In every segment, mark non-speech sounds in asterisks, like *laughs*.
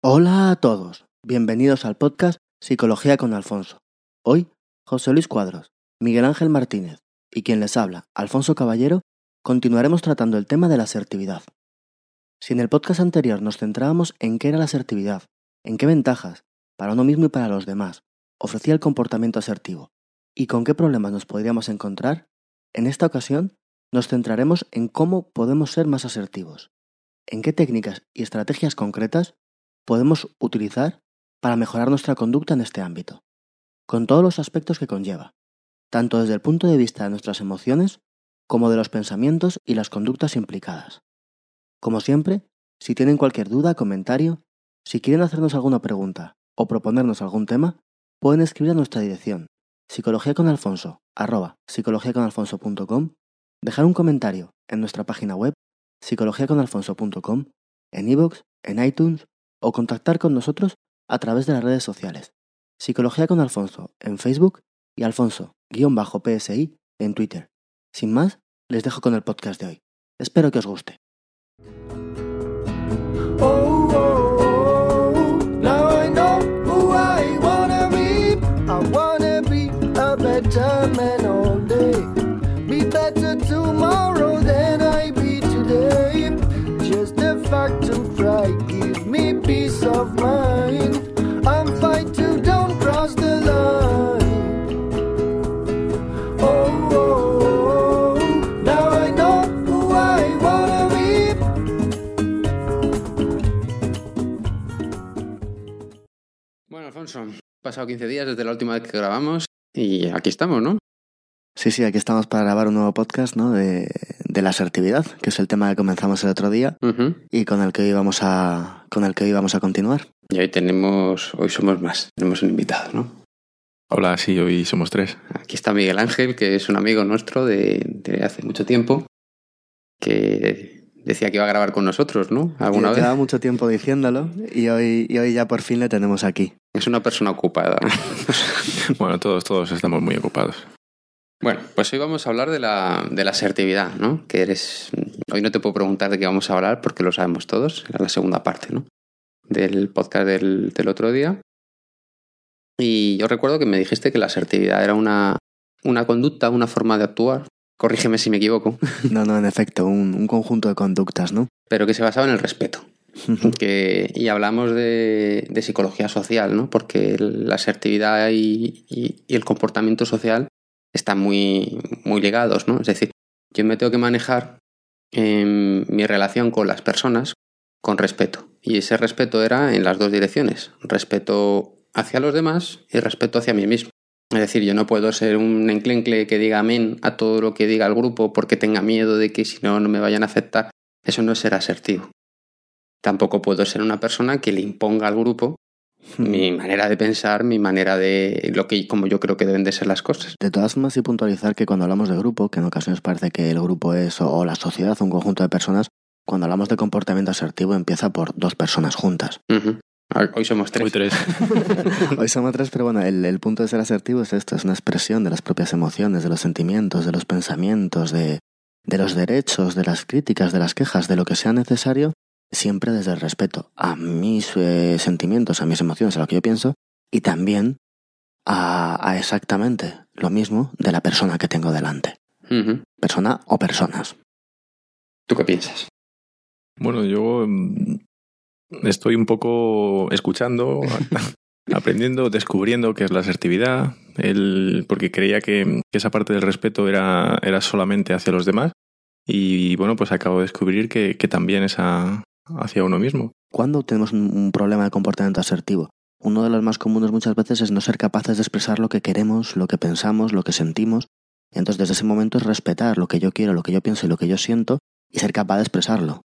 Hola a todos, bienvenidos al podcast Psicología con Alfonso. Hoy, José Luis Cuadros, Miguel Ángel Martínez y quien les habla, Alfonso Caballero, continuaremos tratando el tema de la asertividad. Si en el podcast anterior nos centrábamos en qué era la asertividad, en qué ventajas, para uno mismo y para los demás, ofrecía el comportamiento asertivo, y con qué problemas nos podríamos encontrar, en esta ocasión nos centraremos en cómo podemos ser más asertivos, en qué técnicas y estrategias concretas podemos utilizar para mejorar nuestra conducta en este ámbito, con todos los aspectos que conlleva, tanto desde el punto de vista de nuestras emociones como de los pensamientos y las conductas implicadas. Como siempre, si tienen cualquier duda, comentario, si quieren hacernos alguna pregunta o proponernos algún tema, pueden escribir a nuestra dirección psicologiaconalfonso.com, dejar un comentario en nuestra página web psicologiaconalfonso.com, en iVoox, en iTunes o contactar con nosotros a través de las redes sociales. Psicología con Alfonso en Facebook y Alfonso-PSI en Twitter. Sin más, les dejo con el podcast de hoy. Espero que os guste. Alfonso, han pasado 15 días desde la última vez que grabamos y aquí estamos, ¿no? Sí, sí, aquí estamos para grabar un nuevo podcast ¿no? de, de la asertividad, que es el tema que comenzamos el otro día y con el que hoy vamos a, con el que hoy vamos a continuar. Y hoy tenemos, hoy somos más, tenemos un invitado, ¿no? Hola, sí, hoy somos tres. Aquí está Miguel Ángel, que es un amigo nuestro de, de hace mucho tiempo, que decía que iba a grabar con nosotros, ¿no? Alguna Y vez. Llevaba mucho tiempo diciéndolo y hoy, y hoy ya por fin le tenemos aquí. Es una persona ocupada. ¿no? *laughs* Bueno, todos, todos estamos muy ocupados. Bueno, pues hoy vamos a hablar de la, de la asertividad, ¿no? Que eres. Hoy no te puedo preguntar de qué vamos a hablar porque lo sabemos todos. Era la segunda parte, ¿no? Del podcast del, del otro día. Y yo recuerdo que me dijiste que la asertividad era una, una conducta, una forma de actuar. Corrígeme si me equivoco, No, no, en efecto, un, un conjunto de conductas, ¿no? pero que se basaba en el respeto. Que, y hablamos de, psicología social, ¿no? Porque la asertividad y, el comportamiento social están muy, muy ligados, ¿no? Es decir, yo me tengo que manejar en mi relación con las personas con respeto. Y ese respeto era en las dos direcciones. Respeto hacia los demás y respeto hacia mí mismo. Es decir, yo no puedo ser un enclencle que diga amén a todo lo que diga el grupo porque tenga miedo de que si no, no me vayan a aceptar. Eso no es ser asertivo. Tampoco puedo ser una persona que le imponga al grupo mi manera de pensar, mi manera de lo que como yo creo que deben de ser las cosas. De todas formas, sí puntualizar que cuando hablamos de grupo, que en ocasiones parece que el grupo es o, la sociedad, un conjunto de personas, cuando hablamos de comportamiento asertivo empieza por dos personas juntas. Hoy somos tres. Hoy tres. *laughs* Hoy somos tres, pero bueno, el, el punto de ser asertivo es esto, es una expresión de las propias emociones, de los sentimientos, de los pensamientos, de, de los derechos, de las críticas, de las quejas, de lo que sea necesario, siempre desde el respeto a mis eh, sentimientos, a mis emociones, a lo que yo pienso, y también a, a exactamente lo mismo de la persona que tengo delante. Persona o personas. ¿Tú qué piensas? Bueno, yo mm, estoy un poco escuchando, *laughs* aprendiendo, descubriendo qué es la asertividad, el, porque creía que, que esa parte del respeto era, era solamente hacia los demás. Y bueno, pues acabo de descubrir que, que también es a- hacia uno mismo. ¿Cuándo tenemos un, problema de comportamiento asertivo? Uno de los más comunes muchas veces es no ser capaces de expresar lo que queremos, lo que pensamos, lo que sentimos. Entonces, desde ese momento es respetar lo que yo quiero, lo que yo pienso y lo que yo siento y ser capaz de expresarlo.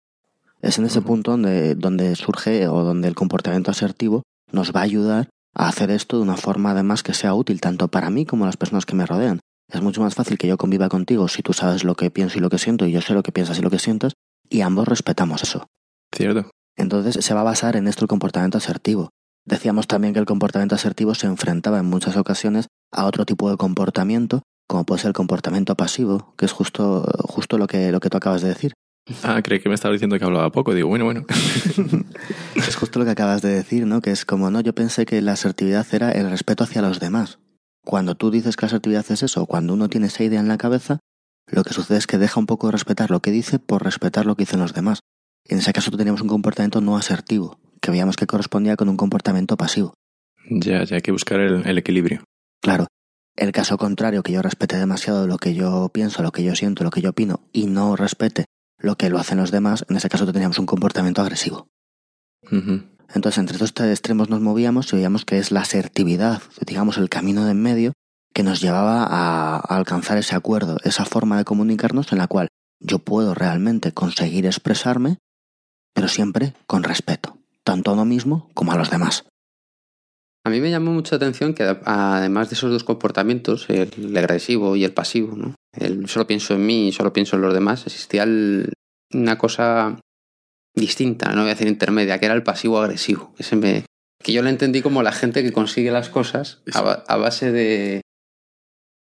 Es en ese punto donde, donde surge o donde el comportamiento asertivo nos va a ayudar a hacer esto de una forma además que sea útil tanto para mí como las personas que me rodean. Es mucho más fácil que yo conviva contigo si tú sabes lo que pienso y lo que siento y yo sé lo que piensas y lo que sientes y ambos respetamos eso. ¿Cierto? Entonces se va a basar en esto el comportamiento asertivo. Decíamos también que el comportamiento asertivo se enfrentaba en muchas ocasiones a otro tipo de comportamiento, como puede ser el comportamiento pasivo, que es justo, justo lo, que, lo que tú acabas de decir, Ah, creí que me estaba diciendo que hablaba poco. Digo, bueno, bueno. *laughs* Es justo lo que acabas de decir, ¿no? Que es como, no, yo pensé que la asertividad era el respeto hacia los demás. Cuando tú dices que la asertividad es eso, cuando uno tiene esa idea en la cabeza, lo que sucede es que deja un poco de respetar lo que dice por respetar lo que dicen los demás. En ese caso teníamos un comportamiento no asertivo, que veíamos que correspondía con un comportamiento pasivo. Ya, ya hay que buscar el, el equilibrio. Claro, el caso contrario, que yo respete demasiado lo que yo pienso, lo que yo siento, lo que yo opino, y no respete lo que lo hacen los demás, en ese caso teníamos un comportamiento agresivo. Entonces, entre estos tres extremos nos movíamos y veíamos que es la asertividad, digamos, el camino de en medio que nos llevaba a alcanzar ese acuerdo, esa forma de comunicarnos en la cual yo puedo realmente conseguir expresarme, pero siempre con respeto, tanto a uno mismo como a los demás. A mí me llamó mucho la atención que además de esos dos comportamientos, el agresivo y el pasivo, ¿no? el solo pienso en mí y solo pienso en los demás, existía el- una cosa distinta, no voy a decir intermedia, que era el pasivo agresivo. Ese me, que yo lo entendí como la gente que consigue las cosas a base de,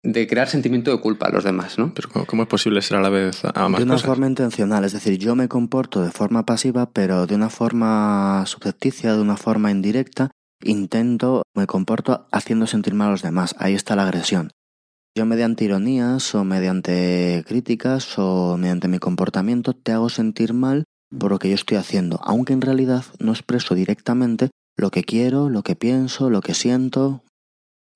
de crear sentimiento de culpa a los demás, ¿no? Pero ¿cómo, es posible ser a la vez ambas de una cosas? forma intencional, es decir, yo me comporto de forma pasiva, pero de una forma subjecticia, de una forma indirecta, intento, me comporto haciendo sentir mal a los demás. Ahí está la agresión. Yo mediante ironías o mediante críticas o mediante mi comportamiento te hago sentir mal por lo que yo estoy haciendo, aunque en realidad no expreso directamente lo que quiero, lo que pienso, lo que siento.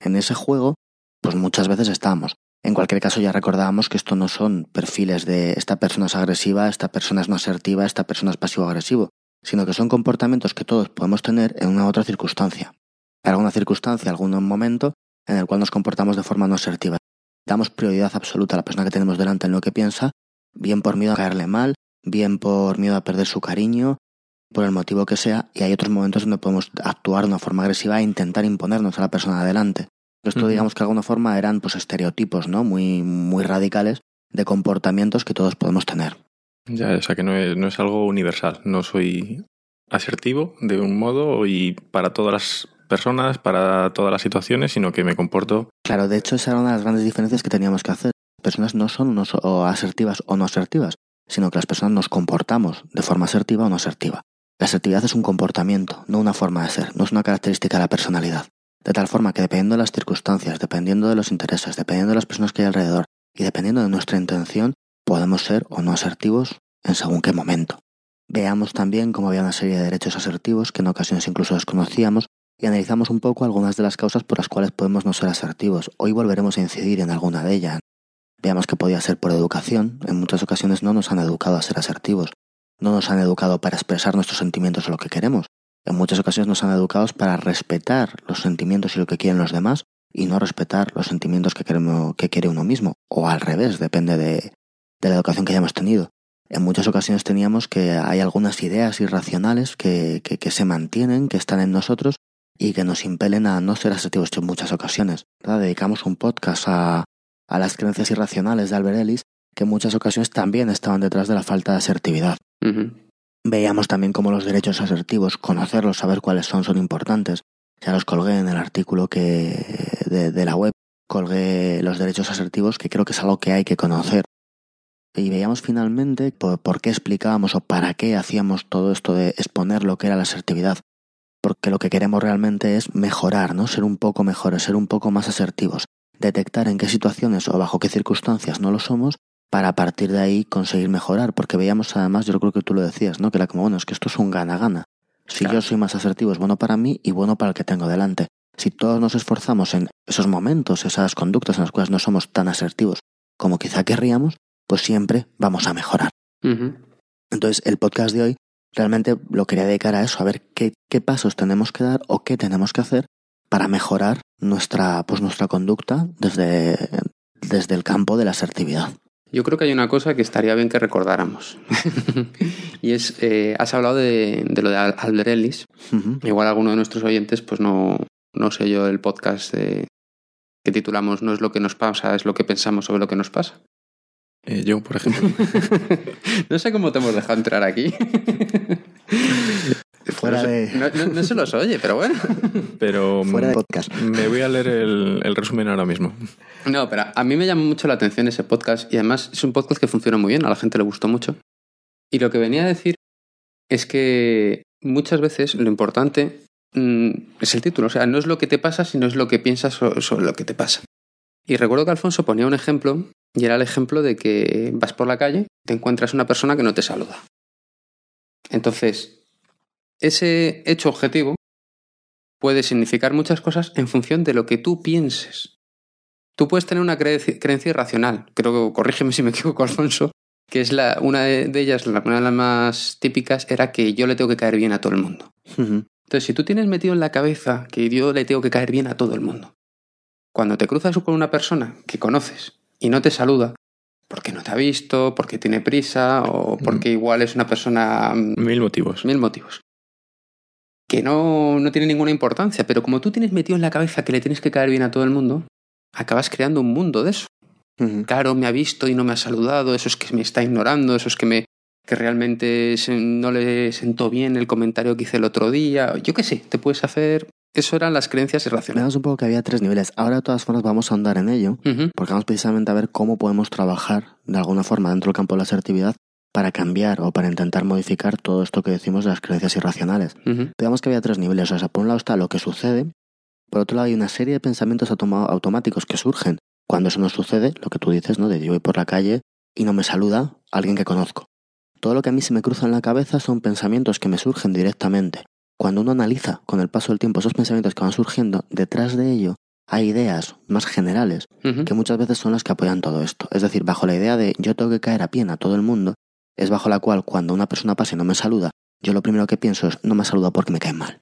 En ese juego, pues muchas veces estamos. En cualquier caso, ya recordábamos que esto no son perfiles de esta persona es agresiva, esta persona es no asertiva, esta persona es pasivo-agresivo, sino que son comportamientos que todos podemos tener en una u otra circunstancia. En alguna circunstancia, algún momento en el cual nos comportamos de forma no asertiva. Damos prioridad absoluta a la persona que tenemos delante en lo que piensa, bien por miedo a caerle mal, bien por miedo a perder su cariño, por el motivo que sea, y hay otros momentos donde podemos actuar de una forma agresiva e intentar imponernos a la persona de adelante. Esto, digamos que de alguna forma eran pues estereotipos, ¿no? Muy, muy radicales de comportamientos que todos podemos tener. Ya, o sea que no es, no es algo universal. No soy asertivo de un modo y para todas las personas, para todas las situaciones, sino que me comporto. Claro, de hecho, esa era una de las grandes diferencias que teníamos que hacer. Las personas no son no so- asertivas o no asertivas, sino que las personas nos comportamos de forma asertiva o no asertiva. La asertividad es un comportamiento, no una forma de ser, no es una característica de la personalidad. De tal forma que dependiendo de las circunstancias, dependiendo de los intereses, dependiendo de las personas que hay alrededor y dependiendo de nuestra intención, podemos ser o no asertivos en según qué momento. Veamos también cómo había una serie de derechos asertivos que en ocasiones incluso desconocíamos y analizamos un poco algunas de las causas por las cuales podemos no ser asertivos. Hoy volveremos a incidir en alguna de ellas. Veamos que podía ser por educación. En muchas ocasiones no nos han educado a ser asertivos. No nos han educado para expresar nuestros sentimientos o lo que queremos. En muchas ocasiones nos han educado para respetar los sentimientos y lo que quieren los demás y no respetar los sentimientos que, queremos, que quiere uno mismo. O al revés, depende de, la educación que hayamos tenido. En muchas ocasiones teníamos que hay algunas ideas irracionales que, que, que se mantienen, que están en nosotros y que nos impelen a no ser asertivos en muchas ocasiones. ¿verdad? Dedicamos un podcast a, a las creencias irracionales de Albert Ellis, que en muchas ocasiones también estaban detrás de la falta de asertividad. Veíamos también cómo los derechos asertivos, conocerlos, saber cuáles son, son importantes. Ya los colgué en el artículo que de, la web, colgué los derechos asertivos, que creo que es algo que hay que conocer. Y veíamos finalmente por, por qué explicábamos o para qué hacíamos todo esto de exponer lo que era la asertividad. Porque lo que queremos realmente es mejorar, ¿no? Ser un poco mejores, ser un poco más asertivos. Detectar en qué situaciones o bajo qué circunstancias no lo somos para a partir de ahí conseguir mejorar, porque veíamos además, yo creo que tú lo decías, ¿no? Que era como, bueno, es que esto es un gana-gana. Si Claro. yo soy más asertivo es bueno para mí y bueno para el que tengo delante. Si todos nos esforzamos en esos momentos, esas conductas en las cuales no somos tan asertivos como quizá querríamos, pues siempre vamos a mejorar. Entonces, el podcast de hoy realmente lo quería dedicar a eso, a ver qué, qué pasos tenemos que dar o qué tenemos que hacer para mejorar nuestra, pues nuestra conducta desde, desde el campo de la asertividad. Yo creo que hay una cosa que estaría bien que recordáramos. *laughs* y es, eh, has hablado de, de lo de Al- Albert Ellis. Igual alguno de nuestros oyentes, pues no, no sé yo el podcast de- que titulamos No es lo que nos pasa, es lo que pensamos sobre lo que nos pasa. Eh, yo, por ejemplo, *laughs* *laughs* no sé cómo te hemos dejado entrar aquí. Fuera no, se- de- no, no- no se los oye, pero bueno. *laughs* pero Fuera de mm, podcast. me voy a leer el, el resumen ahora mismo. No, pero a mí me llama mucho la atención ese podcast y además es un podcast que funciona muy bien, a la gente le gustó mucho. Y lo que venía a decir es que muchas veces lo importante mm, es el título. O sea, no es lo que te pasa, sino es lo que piensas sobre lo que te pasa. Y recuerdo que Alfonso ponía un ejemplo, y era el ejemplo de que vas por la calle, te encuentras una persona que no te saluda. Entonces, ese hecho objetivo puede significar muchas cosas en función de lo que tú pienses. Tú puedes tener una creencia irracional, creo que, corrígeme *laughs* si me equivoco, Alfonso, que es la, una de ellas, una de las más típicas, era que yo le tengo que caer bien a todo el mundo. Entonces, si tú tienes metido en la cabeza que yo le tengo que caer bien a todo el mundo, cuando te cruzas con una persona que conoces y no te saluda, porque no te ha visto, porque tiene prisa o porque igual es una persona... Mm, mil motivos. Mil motivos. Que no, no tiene ninguna importancia, pero como tú tienes metido en la cabeza que le tienes que caer bien a todo el mundo, acabas creando un mundo de eso. Claro, me ha visto y no me ha saludado, eso es que me está ignorando, eso es que me que realmente no le sentó bien el comentario que hice el otro día. Yo qué sé, te puedes hacer eso eran las creencias irracionales. Un poco que había tres niveles. Ahora de todas formas vamos a andar en ello, porque vamos precisamente a ver cómo podemos trabajar de alguna forma dentro del campo de la asertividad para cambiar o para intentar modificar todo esto que decimos de las creencias irracionales. Digamos que había tres niveles. O sea, por un lado está lo que sucede, por otro lado hay una serie de pensamientos automáticos que surgen cuando eso no sucede, lo que tú dices, ¿no? De yo voy por la calle y no me saluda alguien que conozco. Todo lo que a mí se me cruza en la cabeza son pensamientos que me surgen directamente cuando uno analiza con el paso del tiempo esos pensamientos que van surgiendo, detrás de ello hay ideas más generales que muchas veces son las que apoyan todo esto. Es decir, bajo la idea de yo tengo que caer a pie a todo el mundo, es bajo la cual cuando una persona pasa y no me saluda, yo lo primero que pienso es no me ha saludado porque me cae mal.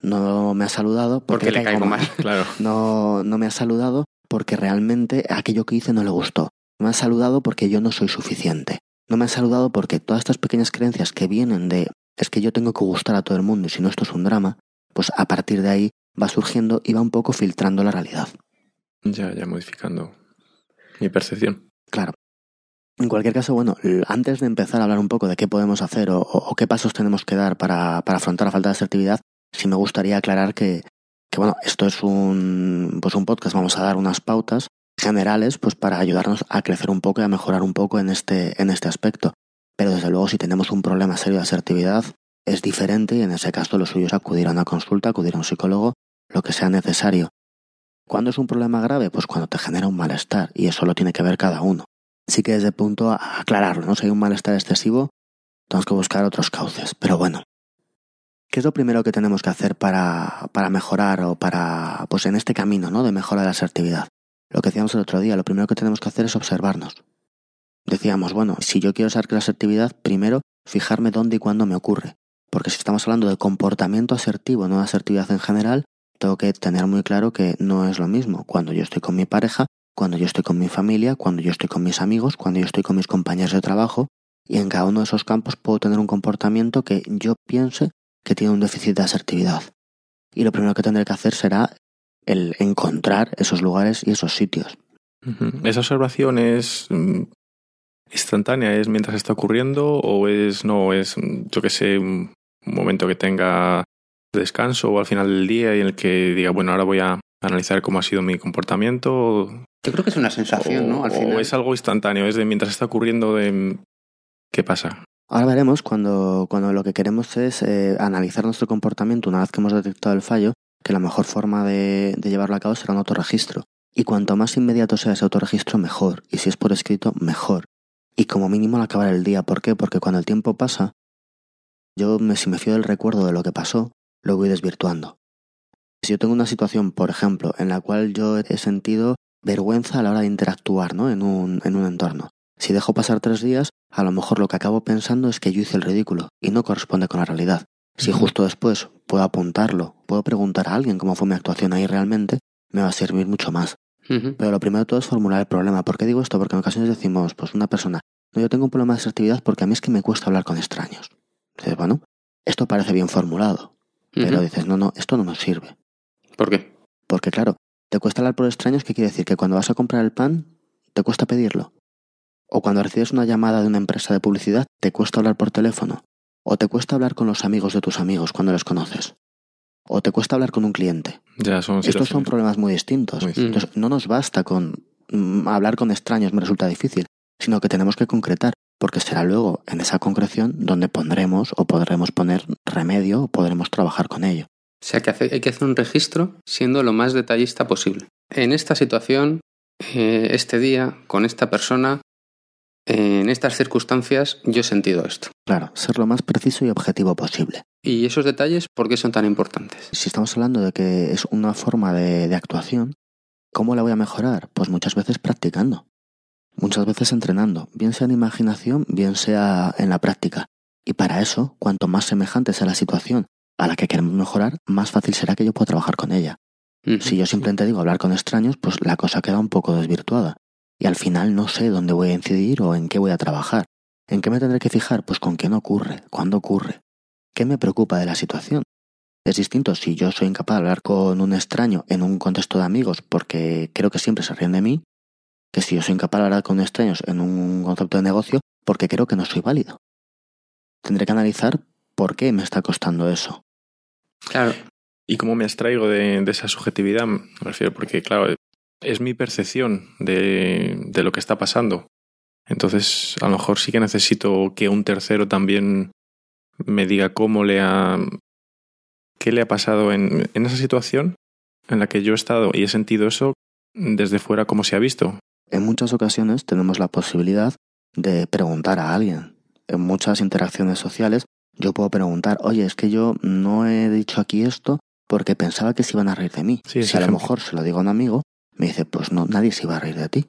No me ha saludado porque, le caigo mal. Claro. *laughs* No, no me ha saludado porque realmente aquello que hice no le gustó. No me ha saludado porque yo no soy suficiente. No me ha saludado porque todas estas pequeñas creencias que vienen de es que yo tengo que gustar a todo el mundo y si no esto es un drama, pues a partir de ahí va surgiendo y va un poco filtrando la realidad. Ya, ya modificando mi percepción. Claro. En cualquier caso, bueno, antes de empezar a hablar un poco de qué podemos hacer o, qué pasos tenemos que dar para, afrontar la falta de asertividad, sí me gustaría aclarar que, que, bueno, esto es un, pues un podcast, vamos a dar unas pautas generales pues para ayudarnos a crecer un poco y a mejorar un poco en este, en este aspecto. Pero desde luego si tenemos un problema serio de asertividad es diferente y en ese caso lo suyo es acudir a una consulta, acudir a un psicólogo, lo que sea necesario. ¿Cuándo es un problema grave? Pues cuando te genera un malestar y eso lo tiene que ver cada uno. Sí que desde punto a aclararlo, ¿no? Si hay un malestar excesivo, tenemos que buscar otros cauces. Pero bueno, ¿qué es lo primero que tenemos que hacer para, para mejorar o para, pues en este camino, ¿no? De mejora de la asertividad? Lo que decíamos el otro día, lo primero que tenemos que hacer es observarnos decíamos, bueno, si yo quiero saber la asertividad, primero fijarme dónde y cuándo me ocurre. Porque si estamos hablando de comportamiento asertivo, no de asertividad en general, tengo que tener muy claro que no es lo mismo cuando yo estoy con mi pareja, cuando yo estoy con mi familia, cuando yo estoy con mis amigos, cuando yo estoy con mis compañeros de trabajo, y en cada uno de esos campos puedo tener un comportamiento que yo piense que tiene un déficit de asertividad. Y lo primero que tendré que hacer será el encontrar esos lugares y esos sitios. Esa observación es mm, instantánea? ¿Es mientras está ocurriendo o es, no, es, yo que sé, un momento que tenga descanso o al final del día y en el que diga, bueno, ahora voy a analizar cómo ha sido mi comportamiento? Yo creo que es una sensación, ¿no? Al final. O es algo instantáneo, es de mientras está ocurriendo de qué pasa. Ahora veremos cuando, cuando lo que queremos es eh, analizar nuestro comportamiento una vez que hemos detectado el fallo, que la mejor forma de, de llevarlo a cabo será un autorregistro. Y cuanto más inmediato sea ese autorregistro, mejor. Y si es por escrito, mejor y como mínimo al acabar el día. ¿Por qué? Porque cuando el tiempo pasa, yo me, si me fío del recuerdo de lo que pasó, lo voy desvirtuando. Si yo tengo una situación, por ejemplo, en la cual yo he sentido vergüenza a la hora de interactuar ¿no? en, un, en un entorno, si dejo pasar tres días, a lo mejor lo que acabo pensando es que yo hice el ridículo y no corresponde con la realidad. Si justo después puedo apuntarlo, puedo preguntar a alguien cómo fue mi actuación ahí realmente, me va a servir mucho más. Pero lo primero de todo es formular el problema. ¿Por qué digo esto? Porque en ocasiones decimos, pues una persona, no, yo tengo un problema de asertividad porque a mí es que me cuesta hablar con extraños. Dices, bueno, esto parece bien formulado. Pero dices, no, no, esto no nos sirve. ¿Por qué? Porque claro, te cuesta hablar por extraños, ¿qué quiere decir? Que cuando vas a comprar el pan, te cuesta pedirlo. O cuando recibes una llamada de una empresa de publicidad, te cuesta hablar por teléfono. O te cuesta hablar con los amigos de tus amigos cuando los conoces o te cuesta hablar con un cliente. Ya, son Estos son problemas muy distintos. Entonces, no nos basta con mm, hablar con extraños, me resulta difícil, sino que tenemos que concretar. porque será luego en esa concreción donde pondremos o podremos poner remedio o podremos trabajar con ello. O sea que hay que hacer un registro siendo lo más detallista posible. En esta situación, eh, este día, con esta persona, en estas circunstancias, yo he sentido esto. Claro, ser lo más preciso y objetivo posible. ¿Y esos detalles por qué son tan importantes? Si estamos hablando de que es una forma de, de actuación, ¿cómo la voy a mejorar? Pues muchas veces practicando. Muchas veces entrenando, bien sea en imaginación, bien sea en la práctica. Y para eso, cuanto más semejante sea la situación a la que queremos mejorar, más fácil será que yo pueda trabajar con ella. Si yo simplemente digo hablar con extraños, pues la cosa queda un poco desvirtuada. Y al final no sé dónde voy a incidir o en qué voy a trabajar. ¿En qué me tendré que fijar? Pues con quién ocurre, cuándo ocurre. ¿Qué me preocupa de la situación? Es distinto si yo soy incapaz de hablar con un extraño en un contexto de amigos porque creo que siempre se ríen de mí, que si yo soy incapaz de hablar con extraños en un concepto de negocio porque creo que no soy válido. Tendré que analizar por qué me está costando eso. Claro. ¿Y cómo me abstraigo de, de esa subjetividad? Me refiero porque, claro, es mi percepción de, de, lo que está pasando. Entonces, a lo mejor sí que necesito que un tercero también me diga cómo le ha. qué le ha pasado en, en esa situación en la que yo he estado y he sentido eso desde fuera, cómo se ha visto. En muchas ocasiones tenemos la posibilidad de preguntar a alguien. En muchas interacciones sociales yo puedo preguntar, oye, es que yo no he dicho aquí esto porque pensaba que se iban a reír de mí. Sí, si a lo mejor se lo digo a un amigo, me dice, pues no, nadie se iba a reír de ti.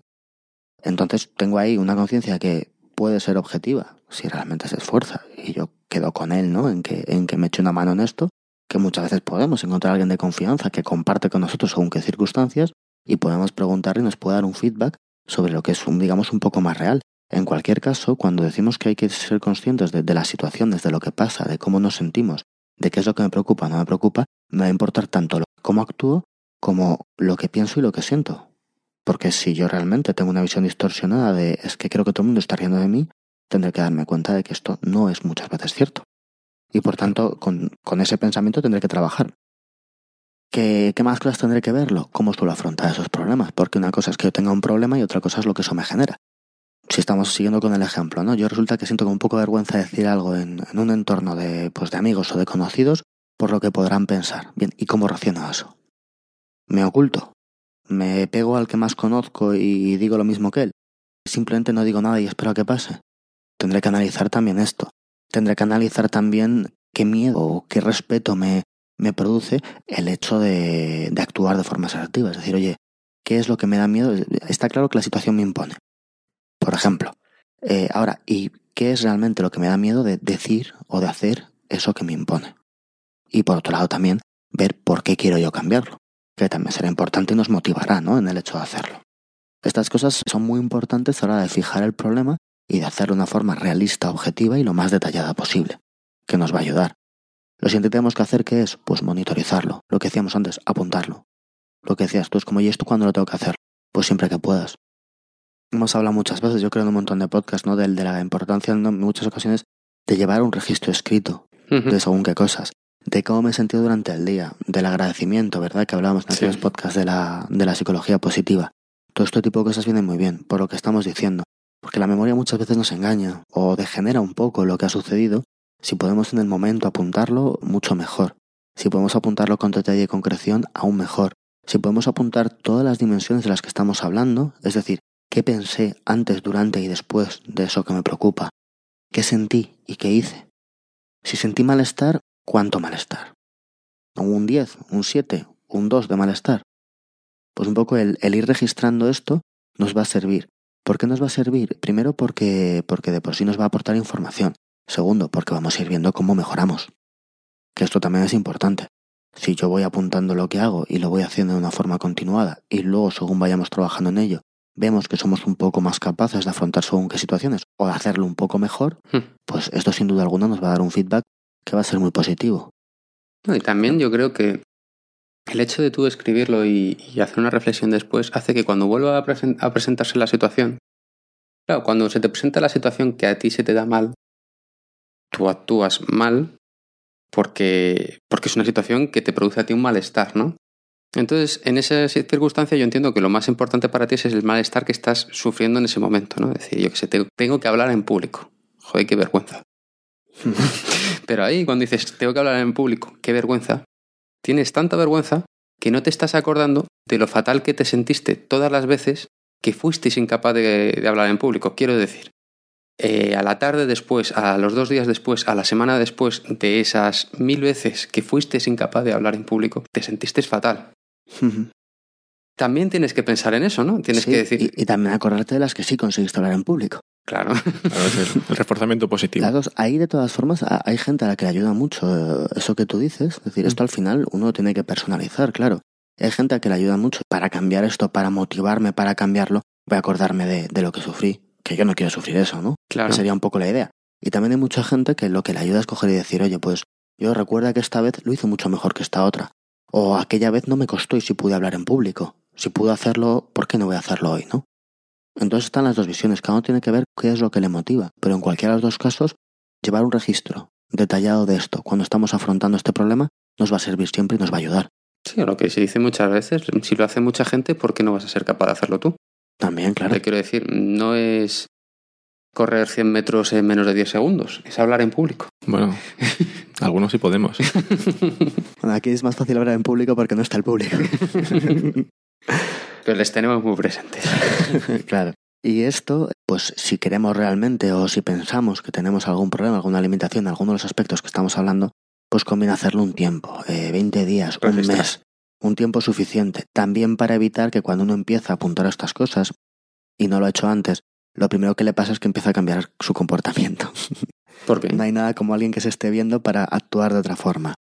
Entonces tengo ahí una conciencia que puede ser objetiva si realmente se esfuerza y yo quedo con él, ¿no? En que, en que me eche una mano en esto, que muchas veces podemos encontrar a alguien de confianza que comparte con nosotros según qué circunstancias y podemos preguntarle y nos puede dar un feedback sobre lo que es un, digamos, un poco más real. En cualquier caso, cuando decimos que hay que ser conscientes de, de las situaciones, de lo que pasa, de cómo nos sentimos, de qué es lo que me preocupa o no me preocupa, me va a importar tanto lo, cómo actúo como lo que pienso y lo que siento. Porque si yo realmente tengo una visión distorsionada de es que creo que todo el mundo está riendo de mí, tendré que darme cuenta de que esto no es muchas veces cierto. Y por tanto, con, con ese pensamiento tendré que trabajar. ¿Qué, ¿Qué más cosas tendré que verlo? ¿Cómo suelo afrontar esos problemas? Porque una cosa es que yo tenga un problema y otra cosa es lo que eso me genera. Si estamos siguiendo con el ejemplo, ¿no? Yo resulta que siento con un poco de vergüenza decir algo en, en un entorno de, pues, de amigos o de conocidos por lo que podrán pensar. Bien, ¿y cómo reacciono a eso? ¿Me oculto? ¿Me pego al que más conozco y digo lo mismo que él? ¿Simplemente no digo nada y espero a que pase? Tendré que analizar también esto. Tendré que analizar también qué miedo o qué respeto me, me produce el hecho de, de actuar de forma asertiva. Es decir, oye, ¿qué es lo que me da miedo? Está claro que la situación me impone. Por ejemplo, eh, ahora, ¿y qué es realmente lo que me da miedo de decir o de hacer eso que me impone? Y por otro lado también, ver por qué quiero yo cambiarlo, que también será importante y nos motivará ¿no? en el hecho de hacerlo. Estas cosas son muy importantes a la hora de fijar el problema y de hacerlo de una forma realista, objetiva y lo más detallada posible, que nos va a ayudar. Lo siguiente que tenemos que hacer que es, pues monitorizarlo, lo que decíamos antes, apuntarlo. Lo que decías tú es como, ¿y esto cuándo lo tengo que hacer? Pues siempre que puedas. Hemos hablado muchas veces, yo creo en un montón de podcasts, ¿no? De, de la importancia en muchas ocasiones de llevar un registro escrito Uh -huh. de según qué cosas, de cómo me he sentido durante el día, del agradecimiento, ¿verdad? Que hablábamos en Sí. aquellos podcasts de la, de la psicología positiva. Todo este tipo de cosas vienen muy bien, por lo que estamos diciendo, porque la memoria muchas veces nos engaña o degenera un poco lo que ha sucedido. Si podemos en el momento apuntarlo, mucho mejor. Si podemos apuntarlo con detalle y concreción, aún mejor. Si podemos apuntar todas las dimensiones de las que estamos hablando, es decir, qué pensé antes, durante y después de eso que me preocupa, qué sentí y qué hice. Si sentí malestar, ¿cuánto malestar? ¿Un 10, un 7, un 2 de malestar? Pues un poco el, el ir registrando esto nos va a servir. ¿Por qué nos va a servir? Primero porque, porque de por sí nos va a aportar información. Segundo, porque vamos a ir viendo cómo mejoramos. Que esto también es importante. Si yo voy apuntando lo que hago y lo voy haciendo de una forma continuada y luego según vayamos trabajando en ello, vemos que somos un poco más capaces de afrontar según qué situaciones o de hacerlo un poco mejor, Hmm. pues esto sin duda alguna nos va a dar un feedback que va a ser muy positivo. No, y también yo creo que el hecho de tú escribirlo y, y hacer una reflexión después hace que cuando vuelva a, presen- a presentarse la situación, claro, cuando se te presenta la situación que a ti se te da mal, tú actúas mal porque, porque es una situación que te produce a ti un malestar, ¿no? Entonces, en esa circunstancia yo entiendo que lo más importante para ti es el malestar que estás sufriendo en ese momento, ¿no? Es decir, yo que sé, te- tengo que hablar en público. Joder, qué vergüenza. *laughs* Pero ahí, cuando dices, tengo que hablar en público, qué vergüenza, tienes tanta vergüenza que no te estás acordando de lo fatal que te sentiste todas las veces que fuiste incapaz de, de hablar en público. Quiero decir, eh, a la tarde después, a los dos días después, a la semana después de esas mil veces que fuiste incapaz de hablar en público, te sentiste fatal. También tienes que pensar en eso, ¿no? Tienes Sí, que decir, y, y también acordarte de las que sí conseguiste hablar en público. claro, Claro, es el, el reforzamiento positivo. Dos, ahí de todas formas hay gente a la que le ayuda mucho eh, eso que tú dices. Es decir, esto al final uno tiene que personalizar, claro. Hay gente a que le ayuda mucho para cambiar esto, para motivarme, para cambiarlo. Voy a acordarme de, de lo que sufrí, que yo no quiero sufrir eso, ¿no? claro. Que sería un poco la idea. Y también hay mucha gente que lo que le ayuda es coger y decir, oye, pues yo recuerda que esta vez lo hice mucho mejor que esta otra. O aquella vez no me costó y si pude hablar en público. Si pude hacerlo, ¿por qué no voy a hacerlo hoy, no? Entonces están las dos visiones, cada uno tiene que ver qué es lo que le motiva. Pero en cualquiera de los dos casos, llevar un registro detallado de esto cuando estamos afrontando este problema nos va a servir siempre y nos va a ayudar. Sí, lo que se dice muchas veces, si lo hace mucha gente, ¿por qué no vas a ser capaz de hacerlo tú? También, claro. Te quiero decir, no es correr 100 metros en menos de 10 segundos, es hablar en público. Bueno, *laughs* algunos sí podemos. *laughs* Bueno, aquí es más fácil hablar en público porque no está el público. Pero les tenemos muy presentes. *laughs* claro. Y esto, pues si queremos realmente o si pensamos que tenemos algún problema, alguna limitación, alguno de los aspectos que estamos hablando, pues conviene hacerlo un tiempo, eh, 20 días, un Registrar. mes, un tiempo suficiente. También para evitar que cuando uno empieza a apuntar a estas cosas, y no lo ha hecho antes, lo primero que le pasa es que empieza a cambiar su comportamiento. No hay nada como alguien que se esté viendo para actuar de otra forma.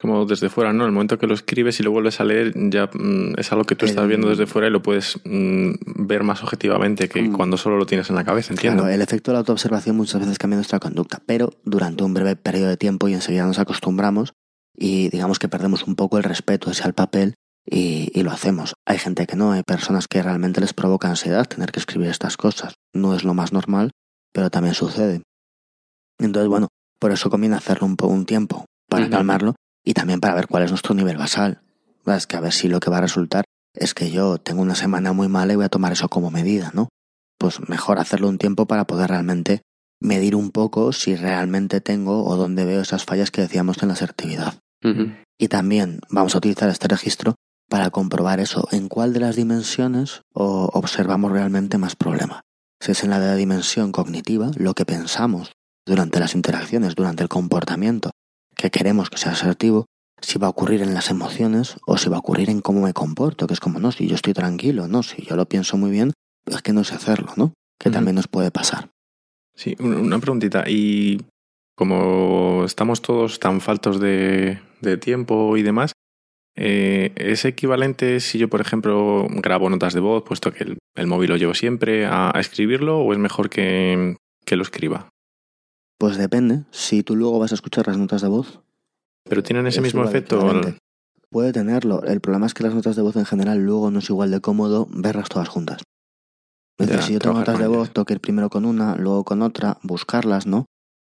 Como desde fuera, ¿no? El momento que lo escribes y lo vuelves a leer, ya mm, es algo que tú estás viendo desde fuera y lo puedes mm, ver más objetivamente que Mm. cuando solo lo tienes en la cabeza, entiendo. Claro, el efecto de la autoobservación muchas veces cambia nuestra conducta, pero durante un breve periodo de tiempo y enseguida nos acostumbramos y digamos que perdemos un poco el respeto hacia el papel y, y lo hacemos. Hay gente que no, hay personas que realmente les provoca ansiedad tener que escribir estas cosas. No es lo más normal, pero también sucede. Entonces, bueno, por eso conviene hacerlo un, un tiempo para calmarlo y también para ver cuál es nuestro nivel basal. Es que a ver si lo que va a resultar es que yo tengo una semana muy mala y voy a tomar eso como medida, ¿no? Pues mejor hacerlo un tiempo para poder realmente medir un poco si realmente tengo o dónde veo esas fallas que decíamos en la asertividad. Y también vamos a utilizar este registro para comprobar eso, en cuál de las dimensiones o observamos realmente más problema. Si es en la de la dimensión cognitiva, lo que pensamos durante las interacciones, durante el comportamiento, que queremos que sea asertivo, si va a ocurrir en las emociones o si va a ocurrir en cómo me comporto, que es como, no, si yo estoy tranquilo, no, si yo lo pienso muy bien, es que no sé hacerlo, ¿no? Que Ujú. también nos puede pasar. Sí, un- una preguntita. Y como estamos todos tan faltos de, de tiempo y demás, eh, ¿es equivalente si yo, por ejemplo, grabo notas de voz, puesto que el, el móvil lo llevo siempre, a, a escribirlo o es mejor que, que lo escriba? Pues depende, si tú luego vas a escuchar las notas de voz, Pero tienen ese Es mismo efecto. equivalente. Puede tenerlo. El problema es que las notas de voz en general luego no es igual de cómodo verlas todas juntas. Es decir, Ya, si yo tengo notas de voz, tengo que ir primero con una, luego con otra, buscarlas, ¿no?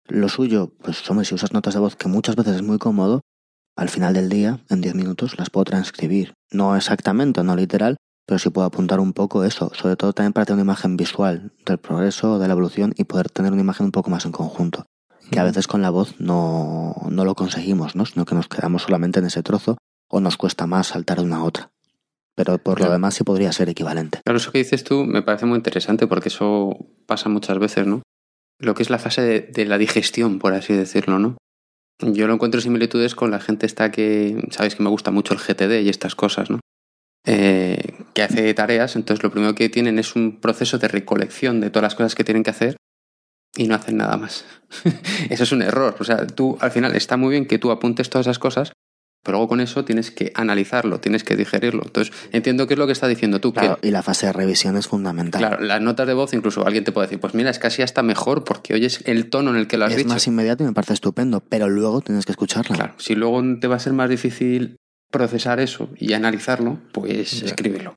Lo suyo, pues hombre, si usas notas de voz, que muchas veces es muy cómodo, al final del día, en 10 minutos, las puedo transcribir. No exactamente, no literal, pero sí puedo apuntar un poco eso, sobre todo también para tener una imagen visual del progreso, de la evolución y poder tener una imagen un poco más en conjunto que a veces con la voz no, no lo conseguimos, ¿no? sino que nos quedamos solamente en ese trozo o nos cuesta más saltar de una a otra. Pero por lo demás sí podría ser equivalente. Claro, eso que dices tú me parece muy interesante porque eso pasa muchas veces, ¿no? Lo que es la fase de, de la digestión, por así decirlo, ¿no? Yo lo encuentro similitudes con la gente esta que, sabéis que me gusta mucho el GTD y estas cosas, ¿no? Eh, que hace tareas, entonces lo primero que tienen es un proceso de recolección de todas las cosas que tienen que hacer y no hacen nada más. *laughs* eso es un error. O sea, tú al final está muy bien que tú apuntes todas esas cosas, pero luego con eso tienes que analizarlo, tienes que digerirlo. Entonces, entiendo qué es lo que está diciendo tú, Claro, que y la fase de revisión es fundamental. Claro, las notas de voz, incluso alguien te puede decir, pues mira, es casi hasta mejor porque oyes el tono en el que lo has es dicho. más inmediato y me parece estupendo, pero luego tienes que escucharla. Claro, si luego te va a ser más difícil procesar eso y analizarlo, pues Ya. escríbelo.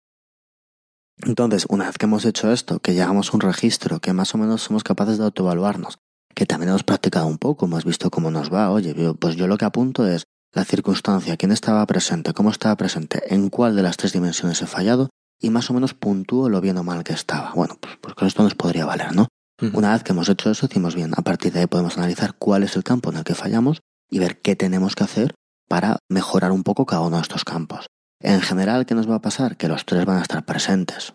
Entonces, una vez que hemos hecho esto, que llevamos un registro, que más o menos somos capaces de autoevaluarnos, que también hemos practicado un poco, hemos visto cómo nos va, oye, yo- pues yo lo que apunto es, la circunstancia, quién estaba presente, cómo estaba presente, en cuál de las tres dimensiones he fallado y más o menos puntúo lo bien o mal que estaba. Bueno, pues, pues con esto nos podría valer, ¿no? Una vez que hemos hecho eso, decimos bien, a partir de ahí podemos analizar cuál es el campo en el que fallamos y ver qué tenemos que hacer para mejorar un poco cada uno de estos campos. En general, ¿qué nos va a pasar? Que los tres van a estar presentes.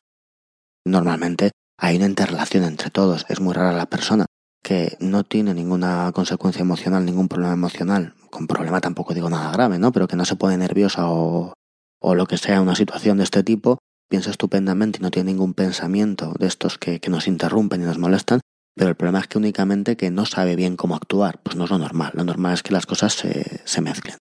Normalmente hay una interrelación entre todos. Es muy rara la persona que no tiene ninguna consecuencia emocional, ningún problema emocional. Con problema tampoco digo nada grave, ¿no? Pero que no se pone nerviosa o, lo que sea, una situación de este tipo, piensa estupendamente y no tiene ningún pensamiento de estos que, que nos interrumpen y nos molestan, pero el problema es que únicamente que no sabe bien cómo actuar, pues no es lo normal. Lo normal es que las cosas se, se mezclen.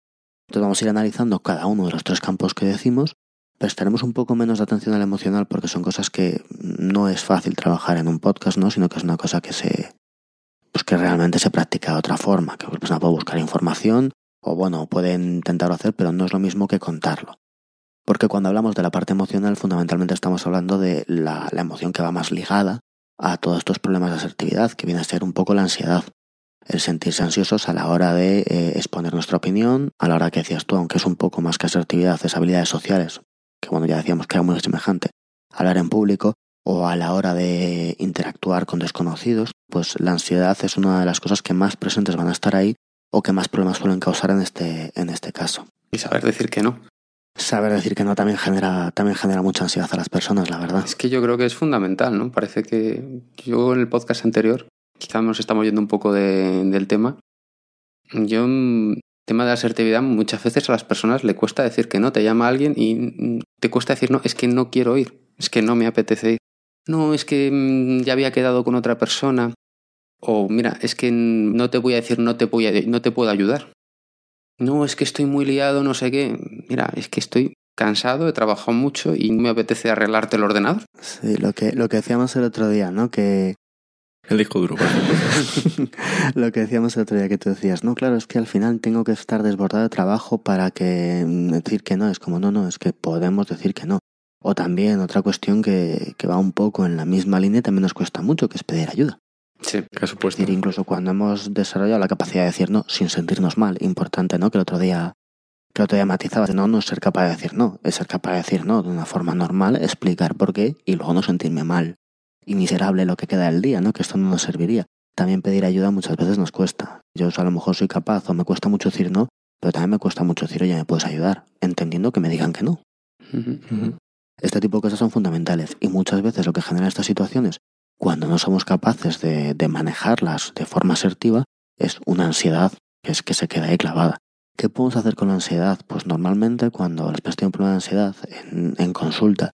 Entonces vamos a ir analizando cada uno de los tres campos que decimos prestaremos un poco menos de atención al emocional porque son cosas que no es fácil trabajar en un podcast, ¿no? Sino que es una cosa que se pues que realmente se practica de otra forma, que persona puede buscar información o bueno, puede intentarlo hacer, pero no es lo mismo que contarlo. Porque cuando hablamos de la parte emocional, fundamentalmente estamos hablando de la, la emoción que va más ligada a todos estos problemas de asertividad, que viene a ser un poco la ansiedad. El sentirse ansiosos a la hora de eh, exponer nuestra opinión, a la hora que decías tú, aunque es un poco más que asertividad, es habilidades sociales, que bueno, ya decíamos que era muy semejante, hablar en público o a la hora de interactuar con desconocidos, pues la ansiedad es una de las cosas que más presentes van a estar ahí o que más problemas suelen causar en este, en este caso. Y saber decir que no. Saber decir que no también genera, también genera mucha ansiedad a las personas, la verdad. Es que yo creo que es fundamental, ¿no? Parece que yo en el podcast anterior, quizá nos estamos yendo un poco de, del tema. Yo tema de asertividad, muchas veces a las personas le cuesta decir que no. Te llama alguien y te cuesta decir no, es que no quiero ir, es que no me apetece ir. No, es que mm, ya había quedado con otra persona. O mira, es que no te voy a decir no te, voy a, no te puedo ayudar. No, es que estoy muy liado, no sé qué. Mira, es que estoy cansado, he trabajado mucho y no me apetece arreglarte el ordenador. Sí, lo que, lo que decíamos el otro día, ¿no? Que el disco duro. *laughs* lo que decíamos el otro día que tú decías, no, claro, es que al final tengo que estar desbordado de trabajo para que mm, decir que no. Es como, no, no, es que podemos decir que no. O también otra cuestión que, que va un poco en la misma línea y también nos cuesta mucho, que es pedir ayuda. Sí, por supuesto. Es decir, incluso cuando hemos desarrollado la capacidad de decir no sin sentirnos mal, importante, ¿no? Que el otro día, que el otro día matizaba, no, no es ser capaz de decir no, es ser capaz de decir no de una forma normal, explicar por qué y luego no sentirme mal y miserable lo que queda del día, ¿no? Que esto no nos serviría. También pedir ayuda muchas veces nos cuesta. Yo a lo mejor soy capaz o me cuesta mucho decir no, pero también me cuesta mucho decir, oye, ¿me puedes ayudar? Entendiendo que me digan que no. Este tipo de cosas son fundamentales y muchas veces lo que genera estas situaciones, cuando no somos capaces de, de manejarlas de forma asertiva, es una ansiedad que es que se queda ahí clavada. ¿Qué podemos hacer con la ansiedad? Pues normalmente cuando les tienen un problema de ansiedad en, en consulta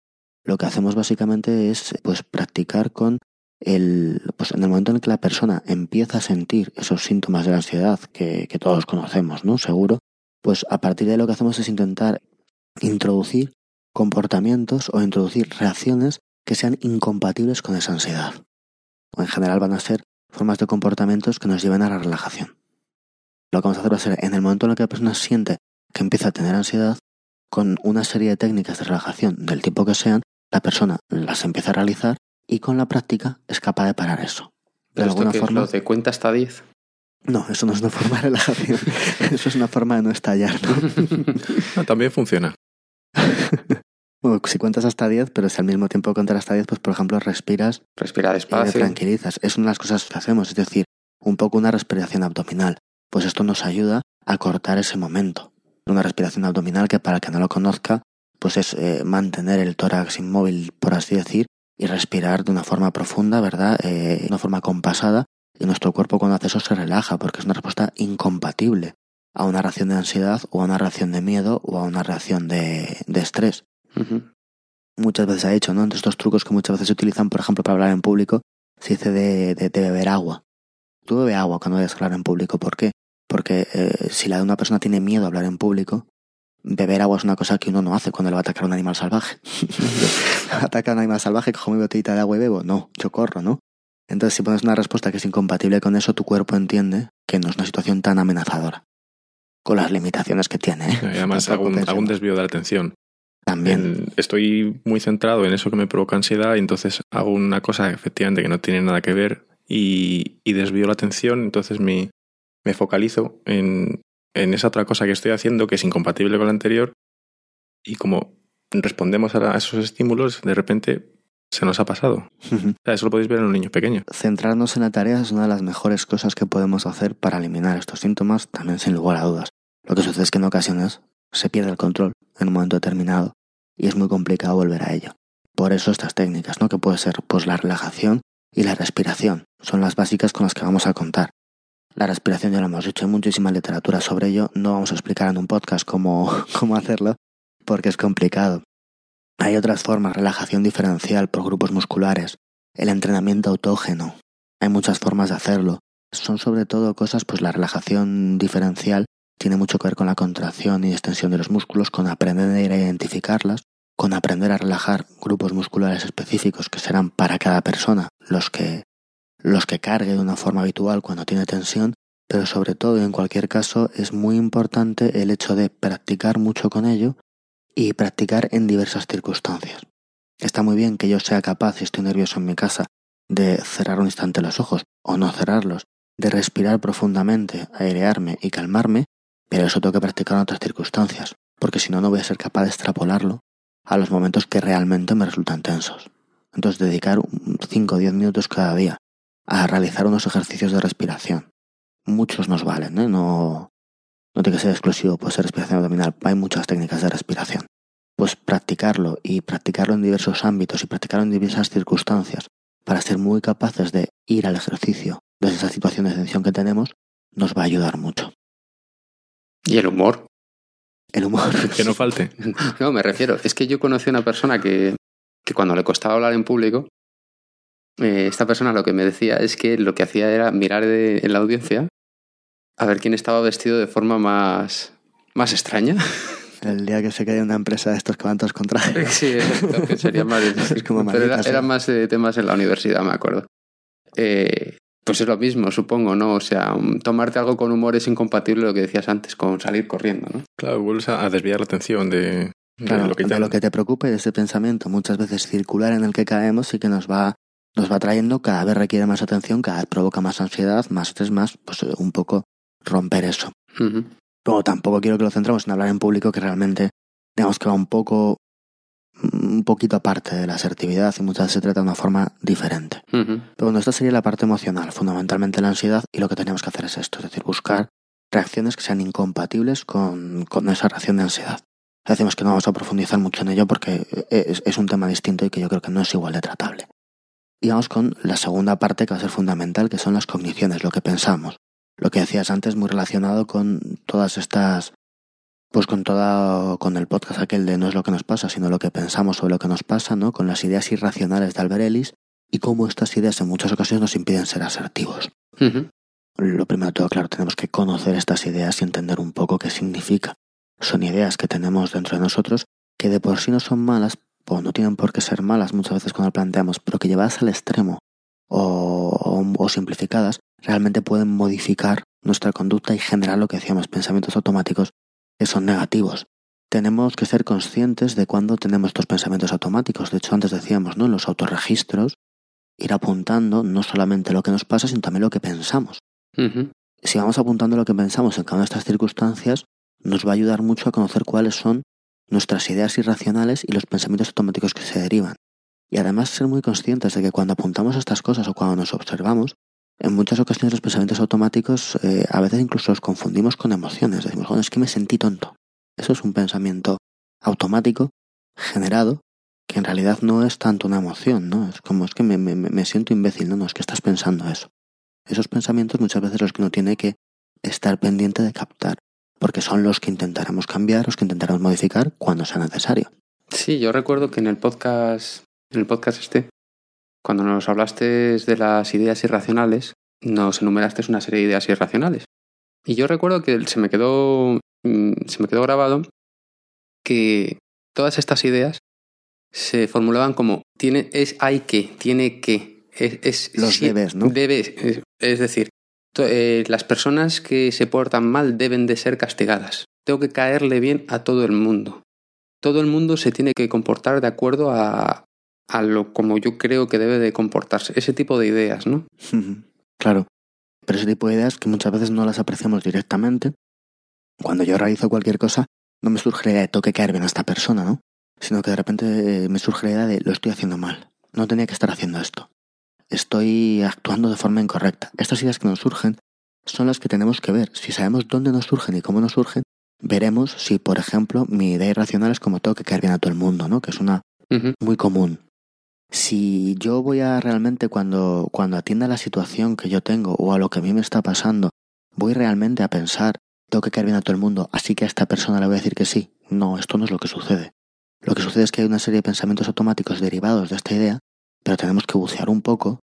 lo que hacemos básicamente es pues practicar con el, pues en el momento en el que la persona empieza a sentir esos síntomas de la ansiedad que, todos conocemos, ¿no? Seguro, pues a partir de ahí lo que hacemos es intentar introducir comportamientos o introducir reacciones que sean incompatibles con esa ansiedad. O en general van a ser formas de comportamientos que nos lleven a la relajación. Lo que vamos a hacer va a ser, en el momento en el que la persona siente que empieza a tener ansiedad, con una serie de técnicas de relajación del tipo que sean, la persona las empieza a realizar y con la práctica es capaz de parar eso. De alguna forma. ¿Lo de cuenta hasta 10? No, eso no es una forma de relajación. *laughs* eso es una forma de no estallar, ¿no? *laughs* también funciona. *laughs* bueno, si cuentas hasta 10, pero si al mismo tiempo contar hasta 10, pues por ejemplo respiras. Respira despacio. Y te tranquilizas. Es una de las cosas que hacemos, es decir, un poco una respiración abdominal. Pues esto nos ayuda a cortar ese momento. Una respiración abdominal que para el que no lo conozca, pues es eh, mantener el tórax inmóvil, por así decir, y respirar de una forma profunda, ¿verdad? Eh, de una forma compasada, y nuestro cuerpo cuando hace eso se relaja, porque es una respuesta incompatible a una reacción de ansiedad o a una reacción de miedo o a una reacción de, de estrés. Muchas veces ha hecho, ¿no? Entre estos trucos que muchas veces se utilizan, por ejemplo, para hablar en público, se dice de, de, de beber agua. Tú bebe agua cuando vayas a hablar en público. ¿Por qué? Porque eh, si la de una persona tiene miedo a hablar en público, beber agua es una cosa que uno no hace cuando le va a atacar a un animal salvaje. *laughs* Ataca a un animal salvaje, cojo mi botellita de agua y bebo. No, yo corro, ¿no? Entonces, si pones una respuesta que es incompatible con eso, tu cuerpo entiende que no es una situación tan amenazadora. Con las limitaciones que tiene. ¿eh? además, hago un, hago un, desvío de la atención. También. estoy muy centrado en eso que me provoca ansiedad y entonces hago una cosa efectivamente que no tiene nada que ver y, y desvío la atención. Entonces mi, me focalizo en, en esa otra cosa que estoy haciendo que es incompatible con la anterior y como respondemos a, esos estímulos, de repente se nos ha pasado. O sea, eso lo podéis ver en un niño pequeño. Centrarnos en la tarea es una de las mejores cosas que podemos hacer para eliminar estos síntomas, también sin lugar a dudas. Lo que sucede es que en ocasiones se pierde el control en un momento determinado y es muy complicado volver a ello. Por eso estas técnicas, ¿no? Que puede ser pues la relajación y la respiración, son las básicas con las que vamos a contar. La respiración ya lo hemos dicho, hay muchísima literatura sobre ello, no vamos a explicar en un podcast cómo, *laughs* cómo hacerlo, porque es complicado. Hay otras formas, relajación diferencial por grupos musculares, el entrenamiento autógeno. Hay muchas formas de hacerlo. Son sobre todo cosas, pues la relajación diferencial tiene mucho que ver con la contracción y extensión de los músculos, con aprender a identificarlas, con aprender a relajar grupos musculares específicos que serán para cada persona los que los que cargue de una forma habitual cuando tiene tensión, pero sobre todo y en cualquier caso es muy importante el hecho de practicar mucho con ello y practicar en diversas circunstancias. Está muy bien que yo sea capaz, si estoy nervioso en mi casa, de cerrar un instante los ojos o no cerrarlos, de respirar profundamente, airearme y calmarme, pero eso tengo que practicar en otras circunstancias, porque si no, no voy a ser capaz de extrapolarlo a los momentos que realmente me resultan tensos. Entonces, dedicar 5 o 10 minutos cada día a realizar unos ejercicios de respiración. Muchos nos valen, ¿eh? No, no tiene que ser exclusivo, puede ser respiración abdominal. Hay muchas técnicas de respiración. Pues practicarlo y practicarlo en diversos ámbitos y practicarlo en diversas circunstancias para ser muy capaces de ir al ejercicio desde esa situación de tensión que tenemos nos va a ayudar mucho. ¿Y el humor? El humor. *laughs* que no falte. *laughs* no, me refiero. Es que yo conocí a una persona que, que cuando le costaba hablar en público, eh, esta persona lo que me decía es que lo que hacía era mirar en la audiencia a ver quién estaba vestido de forma más, más extraña. *laughs* El día que se quede una empresa de estos que van todos con traje. *laughs* Sí, que sería más *laughs* difícil. Pero era, más de temas en la universidad, me acuerdo. Eh, pues es lo mismo, supongo, ¿no? O sea, tomarte algo con humor es incompatible lo que decías antes, con salir corriendo, ¿no? Claro, vuelves a desviar la atención de, lo que, de lo que te preocupe, de ese pensamiento muchas veces circular en el que caemos y que nos va nos va trayendo, cada vez requiere más atención, cada vez provoca más ansiedad, más estrés, más, pues un poco romper eso. Pero tampoco quiero que lo centremos en hablar en público, que realmente digamos que va un poco un poquito aparte de la asertividad y muchas veces se trata de una forma diferente. Pero bueno, esta sería la parte emocional, fundamentalmente la ansiedad, y lo que tenemos que hacer es esto, es decir, buscar reacciones que sean incompatibles con, con esa reacción de ansiedad. Decimos que no vamos a profundizar mucho en ello porque es, es un tema distinto y que yo creo que no es igual de tratable. Y vamos con la segunda parte que va a ser fundamental, que son las cogniciones, lo que pensamos lo que decías antes, muy relacionado con todas estas, pues con toda, con el podcast aquel de no es lo que nos pasa, sino lo que pensamos sobre lo que nos pasa, ¿no? Con las ideas irracionales de Albert Ellis y cómo estas ideas en muchas ocasiones nos impiden ser asertivos. Lo primero de todo, claro, tenemos que conocer estas ideas y entender un poco qué significa. Son ideas que tenemos dentro de nosotros que de por sí no son malas, o no tienen por qué ser malas muchas veces cuando planteamos, pero que llevadas al extremo o, simplificadas realmente pueden modificar nuestra conducta y generar lo que decíamos, pensamientos automáticos que son negativos. Tenemos que ser conscientes de cuando tenemos estos pensamientos automáticos. De hecho, antes decíamos, ¿no? En los autorregistros, ir apuntando no solamente lo que nos pasa, sino también lo que pensamos. Si vamos apuntando lo que pensamos en cada una de estas circunstancias, nos va a ayudar mucho a conocer cuáles son nuestras ideas irracionales y los pensamientos automáticos que se derivan. Y además ser muy conscientes de que cuando apuntamos estas cosas o cuando nos observamos, en muchas ocasiones los pensamientos automáticos eh, a veces incluso los confundimos con emociones. Decimos, bueno, es que me sentí tonto. Eso es un pensamiento automático, generado, que en realidad no es tanto una emoción, ¿no? Es como, es que me, me, me siento imbécil, no, no, es que estás pensando eso. Esos pensamientos muchas veces los que uno tiene que estar pendiente de captar, porque son los que intentaremos cambiar, los que intentaremos modificar cuando sea necesario. Sí, yo recuerdo que en el podcast en el podcast este, cuando nos hablaste de las ideas irracionales, nos enumeraste una serie de ideas irracionales. Y yo recuerdo que se me quedó, mm, se me quedó grabado que todas estas ideas se formulaban como tiene, es hay que, tiene que. Es, Los debes, ¿no? Debes. Es, decir, eh, las personas que se portan mal deben de ser castigadas. Tengo que caerle bien a todo el mundo. Todo el mundo se tiene que comportar de acuerdo a, a lo como yo creo que debe de comportarse. Ese tipo de ideas, ¿no? Claro. Pero ese tipo de ideas que muchas veces no las apreciamos directamente, cuando yo realizo cualquier cosa, no me surge la idea de tengo que caer bien a esta persona, ¿no? Sino que de repente me surge la idea de lo estoy haciendo mal. No tenía que estar haciendo esto. Estoy actuando de forma incorrecta. Estas ideas que nos surgen son las que tenemos que ver. Si sabemos dónde nos surgen y cómo nos surgen, veremos si, por ejemplo, mi idea irracional es como tengo que caer bien a todo el mundo, ¿no? Que es una muy común. Si yo voy a realmente cuando, cuando atienda a la situación que yo tengo o a lo que a mí me está pasando, voy realmente a pensar, tengo que caer bien a todo el mundo, así que a esta persona le voy a decir que sí. No, esto no es lo que sucede. Lo que sucede es que hay una serie de pensamientos automáticos derivados de esta idea, pero tenemos que bucear un poco,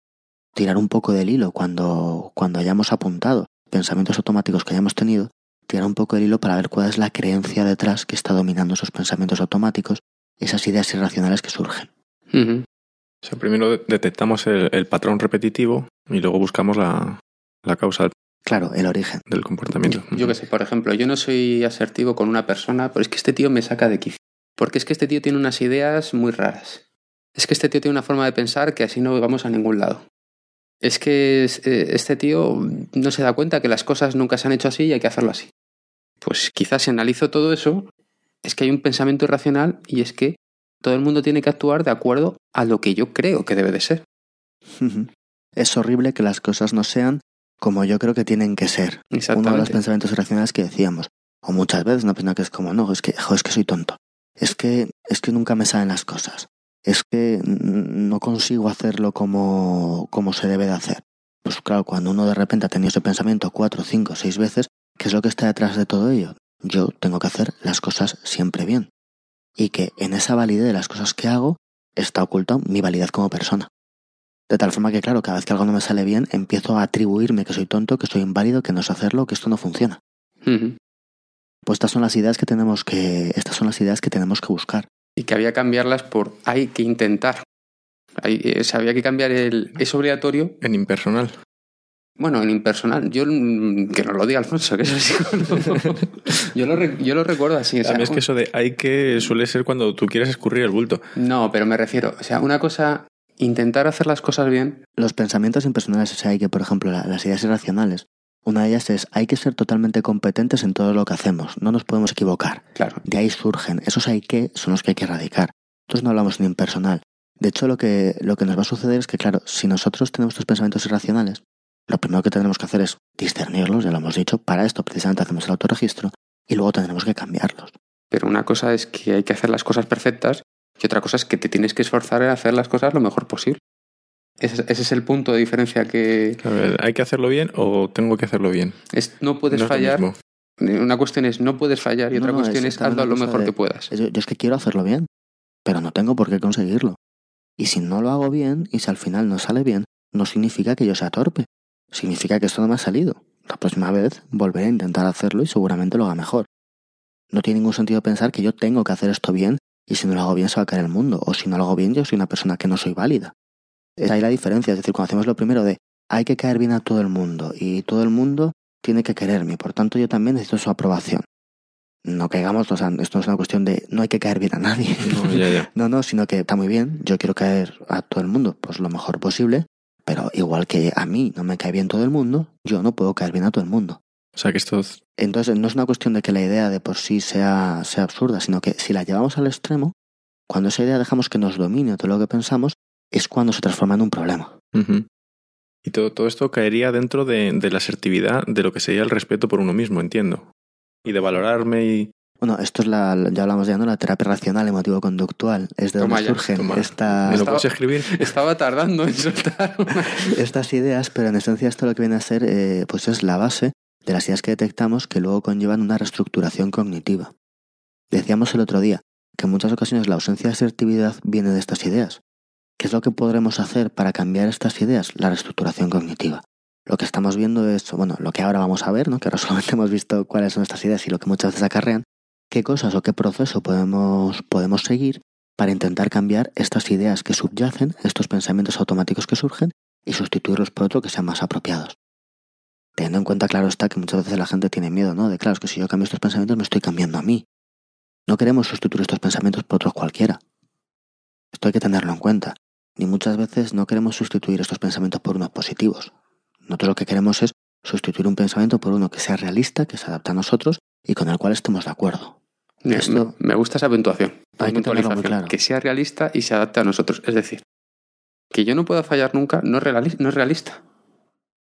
tirar un poco del hilo cuando, cuando hayamos apuntado pensamientos automáticos que hayamos tenido, tirar un poco del hilo para ver cuál es la creencia detrás que está dominando esos pensamientos automáticos, esas ideas irracionales que surgen. O sea, primero de- detectamos el, el patrón repetitivo y luego buscamos la, la causa Claro, el origen. del comportamiento. Yo que sé, por ejemplo, yo no soy asertivo con una persona, pero es que este tío me saca de quicio. Porque es que este tío tiene unas ideas muy raras. Es que este tío tiene una forma de pensar que así no vamos a ningún lado. Es que eh, este tío no se da cuenta que las cosas nunca se han hecho así y hay que hacerlo así. Pues quizás si analizo todo eso, es que hay un pensamiento irracional y es que todo el mundo tiene que actuar de acuerdo a lo que yo creo que debe de ser. Es horrible que las cosas no sean como yo creo que tienen que ser. Uno de los pensamientos irracionales que decíamos. O muchas veces una persona que es como, no, es que, jo, es que soy tonto. Es que, es que nunca me salen las cosas. Es que no consigo hacerlo como, como se debe de hacer. Pues claro, cuando uno de repente ha tenido ese pensamiento cuatro, cinco, seis veces, ¿qué es lo que está detrás de todo ello? Yo tengo que hacer las cosas siempre bien. Y que en esa validez de las cosas que hago está oculta mi validez como persona. De tal forma que, claro, cada vez que algo no me sale bien, empiezo a atribuirme que soy tonto, que soy inválido, que no sé hacerlo, que esto no funciona. Pues estas son las ideas que tenemos que, estas son las ideas que tenemos que buscar. Y que había que cambiarlas por hay que intentar. Hay, eh, o sea, había que cambiar el es obligatorio. En impersonal. Bueno, en impersonal. Yo mm, que nos lo diga Alfonso, que eso sí. *laughs* yo, lo, yo lo recuerdo así. o sea, es que eso de hay que suele ser cuando tú quieres escurrir el bulto. No, pero me refiero. O sea, una cosa, intentar hacer las cosas bien. Los pensamientos impersonales, o sea, hay que, por ejemplo, la- las ideas irracionales, una de ellas es hay que ser totalmente competentes en todo lo que hacemos, no nos podemos equivocar. Claro. De ahí surgen, esos hay que son los que hay que erradicar. Entonces no hablamos en impersonal. De hecho, lo que, lo que nos va a suceder es que, claro, si nosotros tenemos estos pensamientos irracionales, lo primero que tenemos que hacer es discernirlos, ya lo hemos dicho, para esto precisamente hacemos el autorregistro, y luego tendremos que cambiarlos. Pero una cosa es que hay que hacer las cosas perfectas y otra cosa es que te tienes que esforzar en hacer las cosas lo mejor posible. Ese, ese es el punto de diferencia que A ver, ¿hay que hacerlo bien o tengo que hacerlo bien? es, no puedes No fallar. Una cuestión es no puedes fallar y No, otra no, cuestión es hazlo lo mejor de- que puedas. Yo, yo es que quiero hacerlo bien, pero no tengo por qué conseguirlo. Y si no lo hago bien, y si al final no sale bien, no significa que yo sea torpe. Significa que esto no me ha salido. La próxima vez volveré a intentar hacerlo y seguramente lo haga mejor. No tiene ningún sentido pensar que yo tengo que hacer esto bien y si no lo hago bien se va a caer el mundo. O si no lo hago bien yo soy una persona que no soy válida. Es ahí la diferencia. Es decir, cuando hacemos lo primero de hay que caer bien a todo el mundo y todo el mundo tiene que quererme por tanto yo también necesito su aprobación. No caigamos, o sea, esto no es una cuestión de no hay que caer bien a nadie. No, ya, ya. *laughs* No, no, sino que está muy bien, yo quiero caer a todo el mundo pues lo mejor posible, pero igual que a mí no me cae bien todo el mundo, yo no puedo caer bien a todo el mundo. O sea que esto es- Entonces no es una cuestión de que la idea de por sí sea, sea absurda, sino que si la llevamos al extremo, cuando esa idea dejamos que nos domine todo lo que pensamos, es cuando se transforma en un problema. Y todo, todo esto caería dentro de, de la asertividad de lo que sería el respeto por uno mismo, entiendo. Y de valorarme y... Bueno, esto es la, ya hablamos ya, ¿no? La terapia racional emotivo-conductual. Es de Toma donde ya, surgen toma. esta- ¿Me lo Estaba- puedes escribir? Estaba tardando en soltar una- *laughs* estas ideas, pero en esencia esto lo que viene a ser, eh, pues es la base de las ideas que detectamos que luego conllevan una reestructuración cognitiva. Decíamos el otro día que en muchas ocasiones la ausencia de asertividad viene de estas ideas. ¿Qué es lo que podremos hacer para cambiar estas ideas? La reestructuración cognitiva. Lo que estamos viendo es, bueno, lo que ahora vamos a ver, ¿no? que ahora *laughs* solamente hemos visto cuáles son estas ideas y lo que muchas veces acarrean, qué cosas o qué proceso podemos, podemos seguir para intentar cambiar estas ideas que subyacen, estos pensamientos automáticos que surgen, y sustituirlos por otro que sean más apropiados. Teniendo en cuenta, claro está, que muchas veces la gente tiene miedo, ¿no? De claro, es que si yo cambio estos pensamientos me estoy cambiando a mí. No queremos sustituir estos pensamientos por otros cualquiera. Esto hay que tenerlo en cuenta. Ni muchas veces no queremos sustituir estos pensamientos por unos positivos. Nosotros lo que queremos es sustituir un pensamiento por uno que sea realista, que se adapte a nosotros y con el cual estemos de acuerdo. Me, Esto- me gusta esa puntuación. Hay que muy claro. Que sea realista y se adapte a nosotros. Es decir, que yo no pueda fallar nunca no es, reali- no es realista.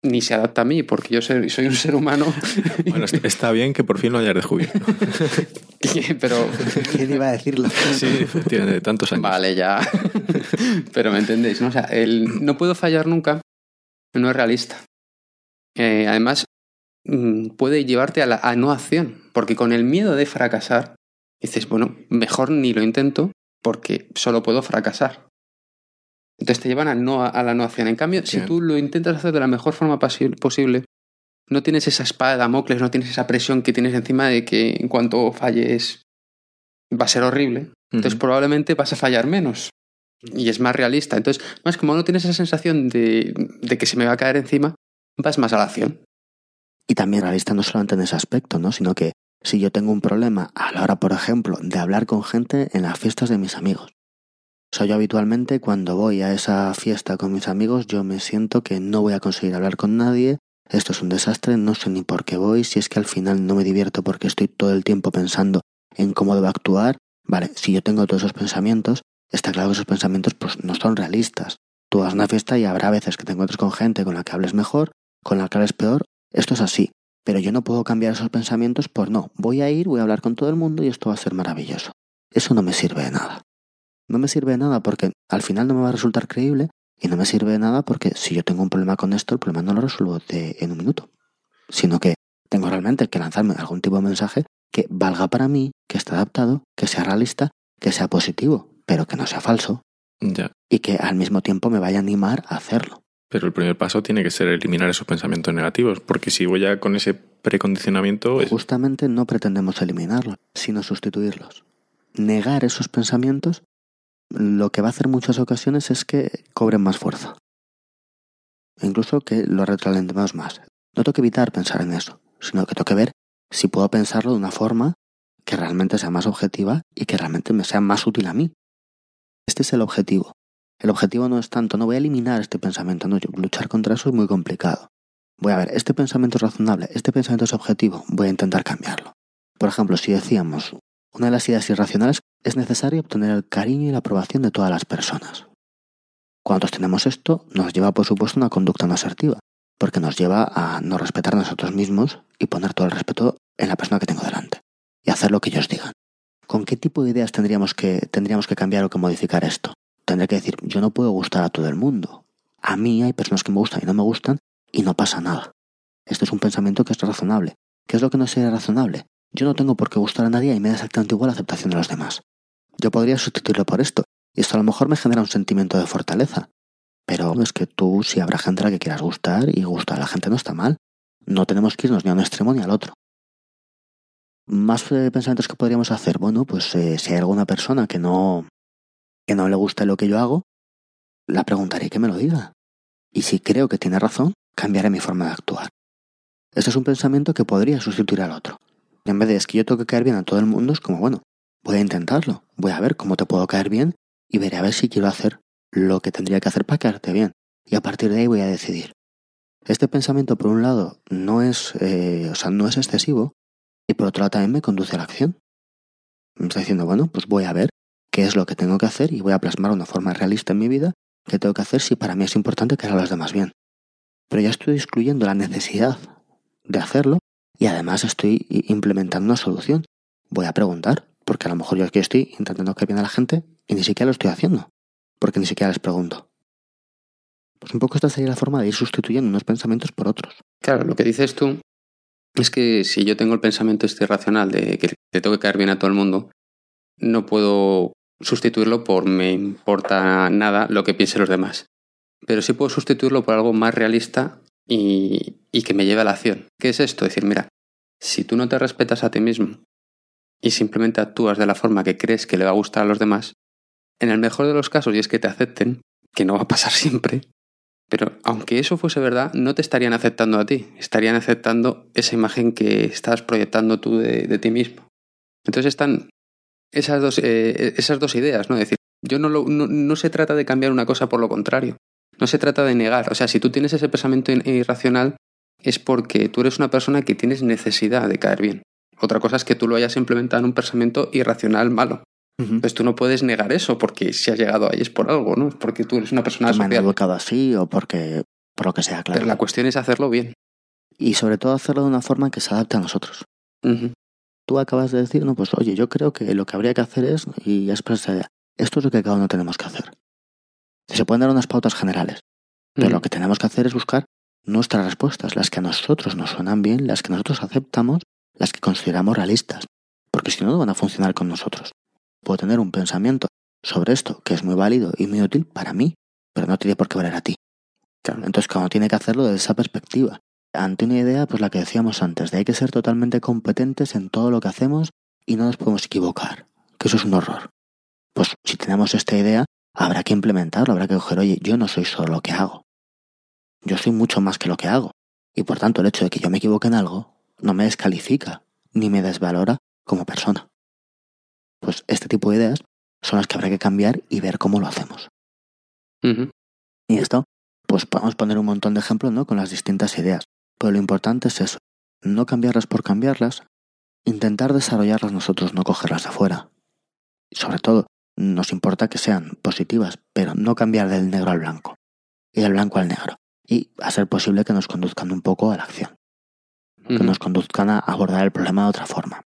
Ni se adapta a mí, porque yo soy, soy un ser humano. *laughs* Bueno, est- está bien que por fin lo hayas descubierto. *laughs* pero ¿Quién iba a decirlo? Sí, tiene de tantos años. Vale, ya. *laughs* Pero me entendéis, ¿no? O sea, el no puedo fallar nunca no es realista. Eh, además, mm, puede llevarte a la a no acción, porque con el miedo de fracasar, dices, bueno, mejor ni lo intento porque solo puedo fracasar. Entonces te llevan a, no, a la no acción. En cambio, si tú lo intentas hacer de la mejor forma posible, no tienes esa espada de Damocles, no tienes esa presión que tienes encima de que en cuanto falles va a ser horrible. Entonces probablemente vas a fallar menos. Y es más realista. Entonces, más como no tienes esa sensación de, de que se me va a caer encima, vas más a la acción. Y también realista no solamente en ese aspecto, ¿no? Sino que si yo tengo un problema a la hora, por ejemplo, de hablar con gente en las fiestas de mis amigos. O yo habitualmente cuando voy a esa fiesta con mis amigos, yo me siento que no voy a conseguir hablar con nadie, esto es un desastre, no sé ni por qué voy, si es que al final no me divierto porque estoy todo el tiempo pensando en cómo debo actuar. Vale, si yo tengo todos esos pensamientos, está claro que esos pensamientos pues no son realistas. Tú vas a una fiesta y habrá veces que te encuentres con gente con la que hables mejor, con la que hables peor, esto es así. Pero yo no puedo cambiar esos pensamientos por no, voy a ir, voy a hablar con todo el mundo y esto va a ser maravilloso. Eso no me sirve de nada. No me sirve de nada porque al final no me va a resultar creíble y no me sirve de nada porque si yo tengo un problema con esto, el problema no lo resuelvo de- en un minuto. Sino que tengo realmente que lanzarme algún tipo de mensaje que valga para mí, que esté adaptado, que sea realista, que sea positivo, pero que no sea falso Ya. y que al mismo tiempo me vaya a animar a hacerlo. Pero el primer paso tiene que ser eliminar esos pensamientos negativos, porque si voy ya con ese precondicionamiento, es- Justamente no pretendemos eliminarlos, sino sustituirlos. Negar esos pensamientos lo que va a hacer muchas ocasiones es que cobren más fuerza. Incluso que lo retroalimentemos más. No tengo que evitar pensar en eso, sino que tengo que ver si puedo pensarlo de una forma que realmente sea más objetiva y que realmente me sea más útil a mí. Este es el objetivo. El objetivo no es tanto, no voy a eliminar este pensamiento, no, luchar contra eso es muy complicado. Voy a ver, este pensamiento es razonable, este pensamiento es objetivo, voy a intentar cambiarlo. Por ejemplo, si decíamos, una de las ideas irracionales es necesario obtener el cariño y la aprobación de todas las personas. Cuando tenemos esto, nos lleva, por supuesto, a una conducta no asertiva, porque nos lleva a no respetar a nosotros mismos y poner todo el respeto en la persona que tengo delante y hacer lo que ellos digan. ¿Con qué tipo de ideas tendríamos que, tendríamos que cambiar o que modificar esto? Tendré que decir, yo no puedo gustar a todo el mundo. A mí hay personas que me gustan y no me gustan y no pasa nada. Esto es un pensamiento que es razonable. ¿Qué es lo que no sería razonable? Yo no tengo por qué gustar a nadie y me da exactamente igual la aceptación de los demás. Yo podría sustituirlo por esto, y esto a lo mejor me genera un sentimiento de fortaleza. Pero es que tú, si habrá gente a la que quieras gustar, y gustar a la gente no está mal. No tenemos que irnos ni a un extremo ni al otro. Más eh, pensamientos que podríamos hacer, bueno, pues eh, si hay alguna persona que no, que no le guste lo que yo hago, la preguntaré que me lo diga. Y si creo que tiene razón, cambiaré mi forma de actuar. Este es un pensamiento que podría sustituir al otro. En vez de es que yo tengo que caer bien a todo el mundo, es como, bueno, voy a intentarlo. Voy a ver cómo te puedo caer bien y veré a ver si quiero hacer lo que tendría que hacer para caerte bien. Y a partir de ahí voy a decidir. Este pensamiento, por un lado, no es, eh, o sea, no es excesivo y por otro lado también me conduce a la acción. Me está diciendo, bueno, pues voy a ver qué es lo que tengo que hacer y voy a plasmar una forma realista en mi vida que tengo que hacer si para mí es importante que haga a los demás bien. Pero ya estoy excluyendo la necesidad de hacerlo y además estoy implementando una solución. Voy a preguntar, porque a lo mejor yo aquí estoy intentando que bien a la gente y ni siquiera lo estoy haciendo, porque ni siquiera les pregunto. Pues un poco esta sería la forma de ir sustituyendo unos pensamientos por otros. Claro, lo que dices tú es que si yo tengo el pensamiento este irracional de que te tengo que caer bien a todo el mundo, no puedo sustituirlo por me importa nada lo que piensen los demás. Pero sí puedo sustituirlo por algo más realista y, y que me lleve a la acción. ¿Qué es esto? Decir, mira, si tú no te respetas a ti mismo y simplemente actúas de la forma que crees que le va a gustar a los demás, en el mejor de los casos, y es que te acepten, que no va a pasar *laughs* siempre, pero aunque eso fuese verdad, no te estarían aceptando a ti, estarían aceptando esa imagen que estás proyectando tú de, ti mismo. Entonces están esas dos, eh, esas dos ideas, ¿no? Es decir, yo no, lo- no, no se trata de cambiar una cosa por lo contrario, no se trata de negar. O sea, si tú tienes ese pensamiento irracional es porque tú eres una persona que tienes necesidad de caer bien. Otra cosa es que tú lo hayas implementado en un pensamiento irracional malo. Entonces tú no puedes negar eso porque si has llegado ahí es por algo, ¿no? Es porque tú eres una persona Que me han educado así o porque, por lo que sea, claro. Pero la cuestión es hacerlo bien. Y sobre todo hacerlo de una forma que se adapte a nosotros. Tú acabas de decir, no, pues oye, yo creo que lo que habría que hacer es, y idea, esto es lo que cada uno tenemos que hacer. Se pueden dar unas pautas generales, pero lo que tenemos que hacer es buscar nuestras respuestas, las que a nosotros nos suenan bien, las que nosotros aceptamos, las que consideramos realistas, porque si no, no van a funcionar con nosotros. Puedo tener un pensamiento sobre esto que es muy válido y muy útil para mí, pero no tiene por qué valer a ti. Claro. Entonces, uno tiene que hacerlo desde esa perspectiva. Ante una idea, pues la que decíamos antes, de hay que ser totalmente competentes en todo lo que hacemos y no nos podemos equivocar, que eso es un horror. Pues si tenemos esta idea, habrá que implementarlo, habrá que coger, oye, yo no soy solo lo que hago. Yo soy mucho más que lo que hago. Y por tanto, el hecho de que yo me equivoque en algo no me descalifica ni me desvalora como persona. Pues este tipo de ideas son las que habrá que cambiar y ver cómo lo hacemos. Y esto, pues podemos poner un montón de ejemplos ¿no? con las distintas ideas. Pero lo importante es eso, no cambiarlas por cambiarlas, intentar desarrollarlas nosotros, no cogerlas de afuera. Y sobre todo, nos importa que sean positivas, pero no cambiar del negro al blanco y del blanco al negro. Y a ser posible que nos conduzcan un poco a la acción, que nos conduzcan a abordar el problema de otra forma.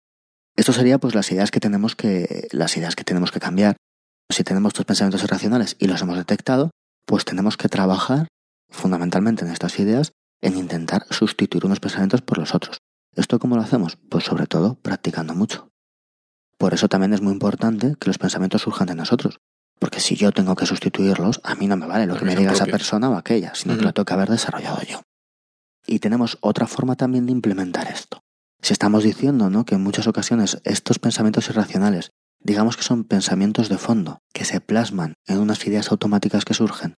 Esto sería pues las ideas que tenemos que las ideas que tenemos que cambiar. Si tenemos estos pensamientos irracionales y los hemos detectado, pues tenemos que trabajar fundamentalmente en estas ideas en intentar sustituir unos pensamientos por los otros. ¿Esto cómo lo hacemos? Pues sobre todo practicando mucho. Por eso también es muy importante que los pensamientos surjan de nosotros. Porque si yo tengo que sustituirlos, a mí no me vale lo que me diga esa persona o aquella, sino que lo tengo que haber desarrollado yo. Y tenemos otra forma también de implementar esto. Si estamos diciendo ¿no? que en muchas ocasiones estos pensamientos irracionales, digamos que son pensamientos de fondo, que se plasman en unas ideas automáticas que surgen,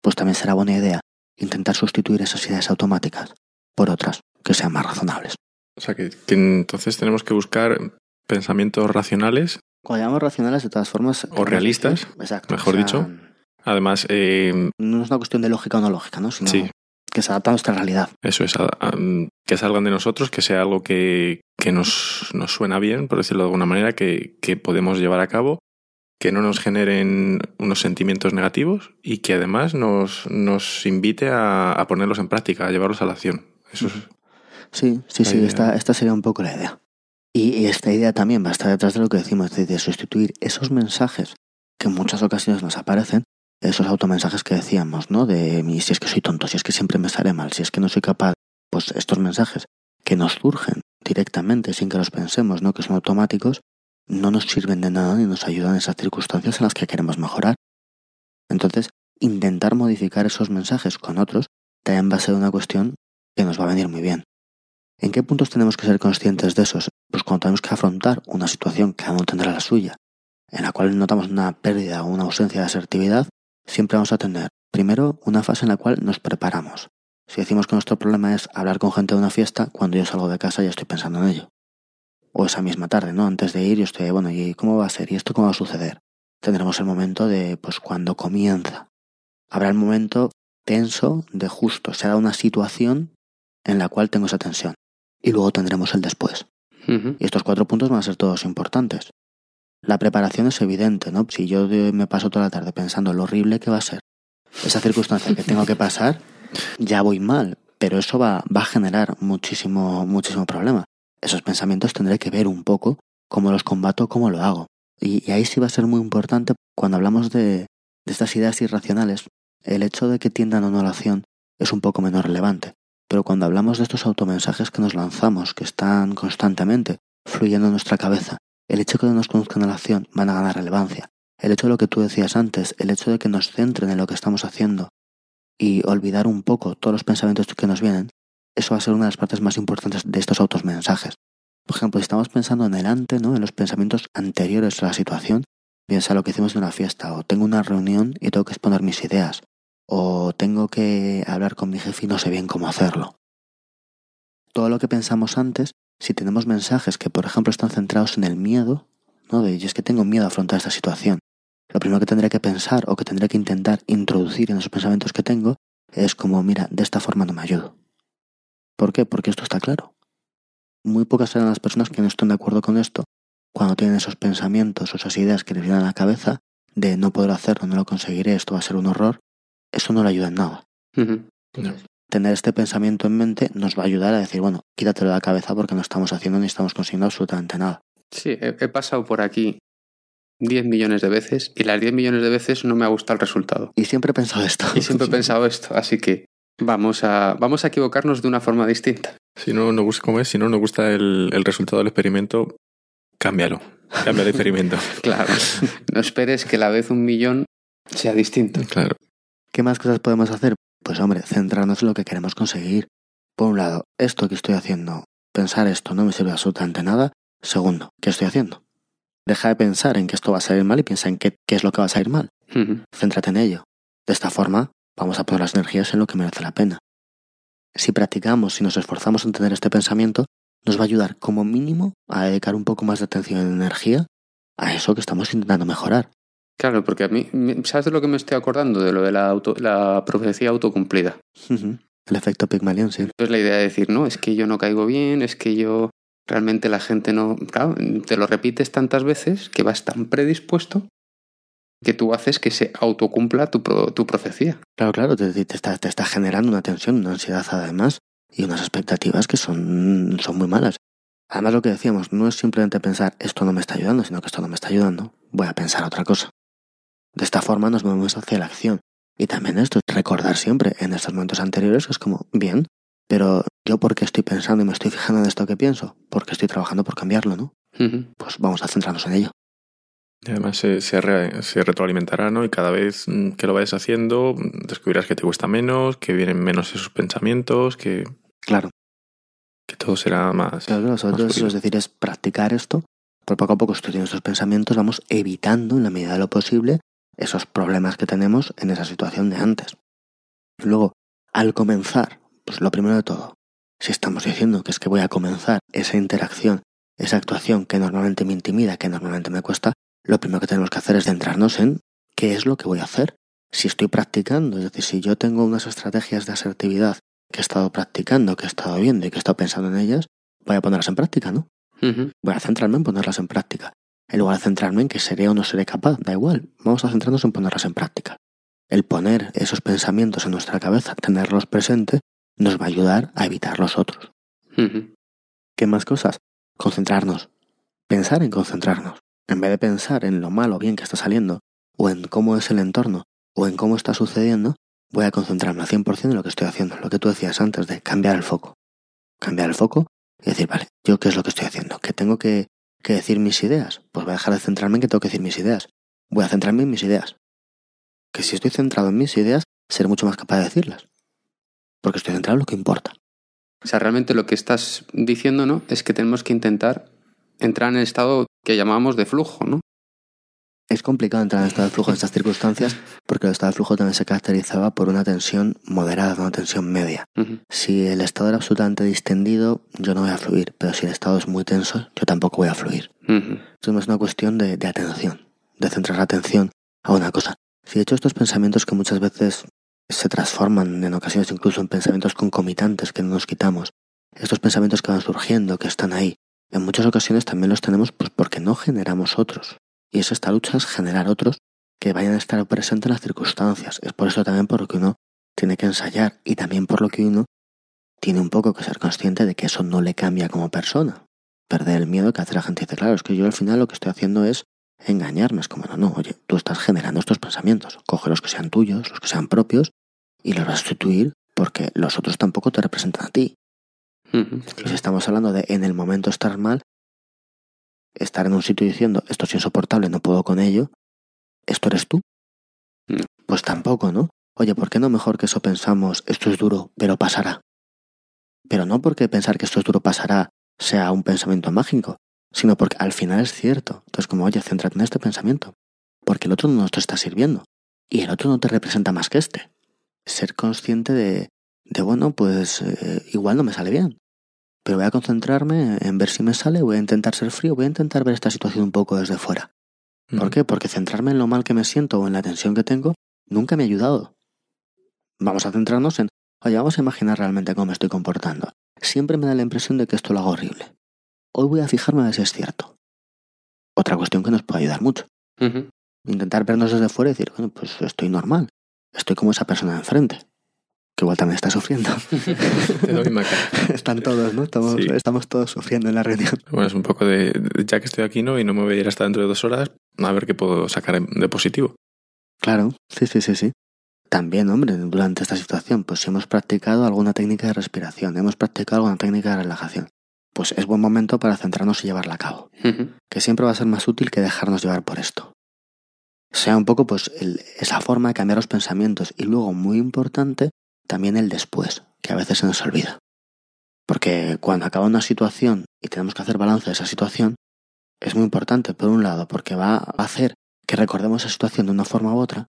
pues también será buena idea intentar sustituir esas ideas automáticas por otras que sean más razonables. O sea, que, que entonces tenemos que buscar pensamientos racionales, Cuando llamamos racionales, de todas formas... O realistas, exacto, mejor dicho. además, eh, No es una cuestión de lógica o no lógica, ¿no? Sino Sí. Que se adapta a nuestra realidad. eso es, que salgan de nosotros, que sea algo que, que nos, nos suena bien, por decirlo de alguna manera, que, que podemos llevar a cabo, que no nos generen unos sentimientos negativos y que además nos, nos invite a, a ponerlos en práctica, a llevarlos a la acción. Eso es, Sí, sí, sí, idea. esta, esta sería un poco la idea. Y, y esta idea también va a estar detrás de lo que decimos, de sustituir esos mensajes que en muchas ocasiones nos aparecen, esos automensajes que decíamos, ¿no? De "Y si es que soy tonto, si es que siempre me sale mal, si es que no soy capaz, pues estos mensajes que nos surgen directamente sin que los pensemos, ¿no? Que son automáticos, no nos sirven de nada ni nos ayudan en esas circunstancias en las que queremos mejorar. Entonces, intentar modificar esos mensajes con otros también va a ser una cuestión que nos va a venir muy bien. ¿En qué puntos tenemos que ser conscientes de esos? Pues cuando tenemos que afrontar una situación que cada uno tendrá la suya, en la cual notamos una pérdida o una ausencia de asertividad, siempre vamos a tener, primero, una fase en la cual nos preparamos. Si decimos que nuestro problema es hablar con gente de una fiesta, cuando yo salgo de casa ya estoy pensando en ello. O esa misma tarde, ¿no? Antes de ir yo estoy, bueno, ¿y cómo va a ser? ¿Y esto cómo va a suceder? Tendremos el momento de, pues, cuando comienza. Habrá el momento tenso de justo, será una situación en la cual tengo esa tensión. Y luego tendremos el después. Y estos cuatro puntos van a ser todos importantes. La preparación es evidente, ¿no? Si yo de- me paso toda la tarde pensando lo horrible que va a ser esa circunstancia que tengo que pasar, *laughs* ya voy mal. Pero eso va, va a generar muchísimo, muchísimo problema. Esos pensamientos tendré que ver un poco cómo los combato, cómo lo hago. Y, y ahí sí va a ser muy importante cuando hablamos de, de estas ideas irracionales, el hecho de que tiendan a una acción es un poco menos relevante. Pero cuando hablamos de estos automensajes que nos lanzamos, que están constantemente fluyendo en nuestra cabeza, el hecho de que nos conduzcan a la acción van a ganar relevancia. El hecho de lo que tú decías antes, el hecho de que nos centren en lo que estamos haciendo y olvidar un poco todos los pensamientos que nos vienen, eso va a ser una de las partes más importantes de estos automensajes. Por ejemplo, si estamos pensando en el ante, ¿no? en los pensamientos anteriores a la situación, piensa lo que hicimos en una fiesta, o tengo una reunión y tengo que exponer mis ideas, o tengo que hablar con mi jefe y no sé bien cómo hacerlo. Todo lo que pensamos antes, si tenemos mensajes que, por ejemplo, están centrados en el miedo, ¿no? De, y es que tengo miedo a afrontar esta situación. Lo primero que tendré que pensar o que tendré que intentar introducir en esos pensamientos que tengo es como, mira, de esta forma no me ayudo. ¿Por qué? Porque esto está claro. muy pocas serán las personas que no estén de acuerdo con esto cuando tienen esos pensamientos, esas ideas que les vienen a la cabeza de no poder hacerlo, no lo conseguiré, esto va a ser un horror, eso no le ayuda en nada. No. Tener este pensamiento en mente nos va a ayudar a decir, bueno, quítatelo de la cabeza porque no estamos haciendo ni estamos consiguiendo absolutamente nada. Sí, he, he pasado por aquí 10 millones de veces y las 10 millones de veces no me ha gustado el resultado. Y siempre he pensado esto. Y siempre he *laughs* pensado esto, así que vamos a, vamos a equivocarnos de una forma distinta. Si no nos gusta, ¿cómo es? Si no nos gusta el, el resultado del experimento, cámbialo. Cambia el experimento. *laughs* Claro, no esperes que la vez un millón sea distinto. Claro. ¿Qué más cosas podemos hacer? Pues hombre, centrarnos en lo que queremos conseguir. Por un lado, esto que estoy haciendo, pensar esto no me sirve absolutamente nada. Segundo, ¿qué estoy haciendo? Deja de pensar en que esto va a salir mal y piensa en qué, qué es lo que va a salir mal. Céntrate en ello. De esta forma, vamos a poner las energías en lo que merece la pena. Si practicamos, si nos esforzamos en tener este pensamiento, nos va a ayudar como mínimo a dedicar un poco más de atención y de energía a eso que estamos intentando mejorar. Claro, porque a mí, ¿sabes de lo que me estoy acordando? De lo de la, auto- la profecía autocumplida. El efecto Pygmalion, sí. Es la idea de decir, no, es que yo no caigo bien, es que yo realmente la gente no... Claro, te lo repites tantas veces que vas tan predispuesto que tú haces que se autocumpla tu, pro- tu profecía. Claro, claro, te, te está, te está generando una tensión, una ansiedad además y unas expectativas que son, son muy malas. Además, lo que decíamos, no es simplemente pensar esto no me está ayudando, sino que esto no me está ayudando, voy a pensar otra cosa. De esta forma nos movemos hacia la acción. Y también esto, recordar siempre en estos momentos anteriores que es como, bien, pero yo por qué estoy pensando y me estoy fijando en esto que pienso, porque estoy trabajando por cambiarlo, ¿no? Pues vamos a centrarnos en ello. Y además se, se, re- se retroalimentará, ¿no? Y cada vez mm, que lo vayas haciendo, mm, descubrirás que te cuesta menos, que vienen menos esos pensamientos, que, Claro, que todo será más. Claro, claro, sobre más todo eso, es decir, es practicar esto, por poco a poco estudiando estos pensamientos, vamos evitando en la medida de lo posible esos problemas que tenemos en esa situación de antes. Luego, al comenzar, pues lo primero de todo, si estamos diciendo que es que voy a comenzar esa interacción, esa actuación que normalmente me intimida, que normalmente me cuesta, lo primero que tenemos que hacer es centrarnos en qué es lo que voy a hacer. Si estoy practicando, es decir, si yo tengo unas estrategias de asertividad que he estado practicando, que he estado viendo y que he estado pensando en ellas, voy a ponerlas en práctica, ¿no? Voy a centrarme en ponerlas en práctica. En lugar de centrarme en que seré o no seré capaz, da igual. Vamos a centrarnos en ponerlas en práctica. El poner esos pensamientos en nuestra cabeza, tenerlos presentes, nos va a ayudar a evitar los otros. ¿Qué más cosas? Concentrarnos. Pensar en concentrarnos. En vez de pensar en lo malo o bien que está saliendo, o en cómo es el entorno, o en cómo está sucediendo, voy a concentrarme al 100% en lo que estoy haciendo. Lo que tú decías antes de cambiar el foco. Cambiar el foco y decir, vale, ¿yo qué es lo que estoy haciendo? ¿Que tengo que, que decir mis ideas? Pues voy a dejar de centrarme en que tengo que decir mis ideas. Voy a centrarme en mis ideas. Que si estoy centrado en mis ideas, seré mucho más capaz de decirlas. Porque estoy centrado en lo que importa. O sea, realmente lo que estás diciendo, ¿no? Es que tenemos que intentar entrar en el estado que llamábamos de flujo, ¿no? Es complicado entrar en estado de flujo en estas circunstancias porque el estado de flujo también se caracterizaba por una tensión moderada, una tensión media. Si el estado era absolutamente distendido, yo no voy a fluir, pero si el estado es muy tenso, yo tampoco voy a fluir. Esto es una cuestión de, de atención, de centrar la atención a una cosa. Si de hecho estos pensamientos que muchas veces se transforman en ocasiones incluso en pensamientos concomitantes que no nos quitamos, estos pensamientos que van surgiendo, que están ahí, en muchas ocasiones también los tenemos pues porque no generamos otros. Y es esta lucha es generar otros que vayan a estar presentes en las circunstancias. Es por eso también por lo que uno tiene que ensayar y también por lo que uno tiene un poco que ser consciente de que eso no le cambia como persona. Perder el miedo que hace la gente y dice, claro, es que yo al final lo que estoy haciendo es engañarme. Es como, no, no, oye, tú estás generando estos pensamientos. Coge los que sean tuyos, los que sean propios, y los vas a sustituir porque los otros tampoco te representan a ti. Ujú. Y si estamos hablando de en el momento estar mal, estar en un sitio diciendo esto es insoportable, no puedo con ello, ¿esto eres tú? No. Pues tampoco, ¿no? Oye, ¿por qué no mejor que eso pensamos esto es duro, pero pasará? Pero no porque pensar que esto es duro pasará sea un pensamiento mágico, sino porque al final es cierto. Entonces, como, oye, céntrate en este pensamiento, porque el otro no te está sirviendo y el otro no te representa más que este. Ser consciente de, de bueno, pues eh, igual no me sale bien, pero voy a concentrarme en ver si me sale, voy a intentar ser frío, voy a intentar ver esta situación un poco desde fuera. ¿Por qué? Porque centrarme en lo mal que me siento o en la tensión que tengo nunca me ha ayudado. Vamos a centrarnos en, Oye, vamos a imaginar realmente cómo me estoy comportando. Siempre me da la impresión de que esto lo hago horrible. Hoy voy a fijarme a ver si es cierto. Otra cuestión que nos puede ayudar mucho. Intentar vernos desde fuera y decir, bueno, pues estoy normal. Estoy como esa persona de enfrente. Que igual también está sufriendo. *laughs* Cara. *laughs* Están todos, ¿no? Estamos, Sí. estamos todos sufriendo en la reunión. Bueno, es un poco de, ya que estoy aquí, ¿no? Y no me voy a ir hasta dentro de dos horas, a ver qué puedo sacar de positivo. Claro, sí, sí, sí, sí. También, hombre, durante esta situación, pues si hemos practicado alguna técnica de respiración, hemos practicado alguna técnica de relajación, pues es buen momento para centrarnos y llevarla a cabo. Que siempre va a ser más útil que dejarnos llevar por esto. Sea un poco pues el- esa forma de cambiar los pensamientos y luego muy importante también el después, que a veces se nos olvida. Porque cuando acaba una situación y tenemos que hacer balance de esa situación, es muy importante por un lado porque va a hacer que recordemos esa situación de una forma u otra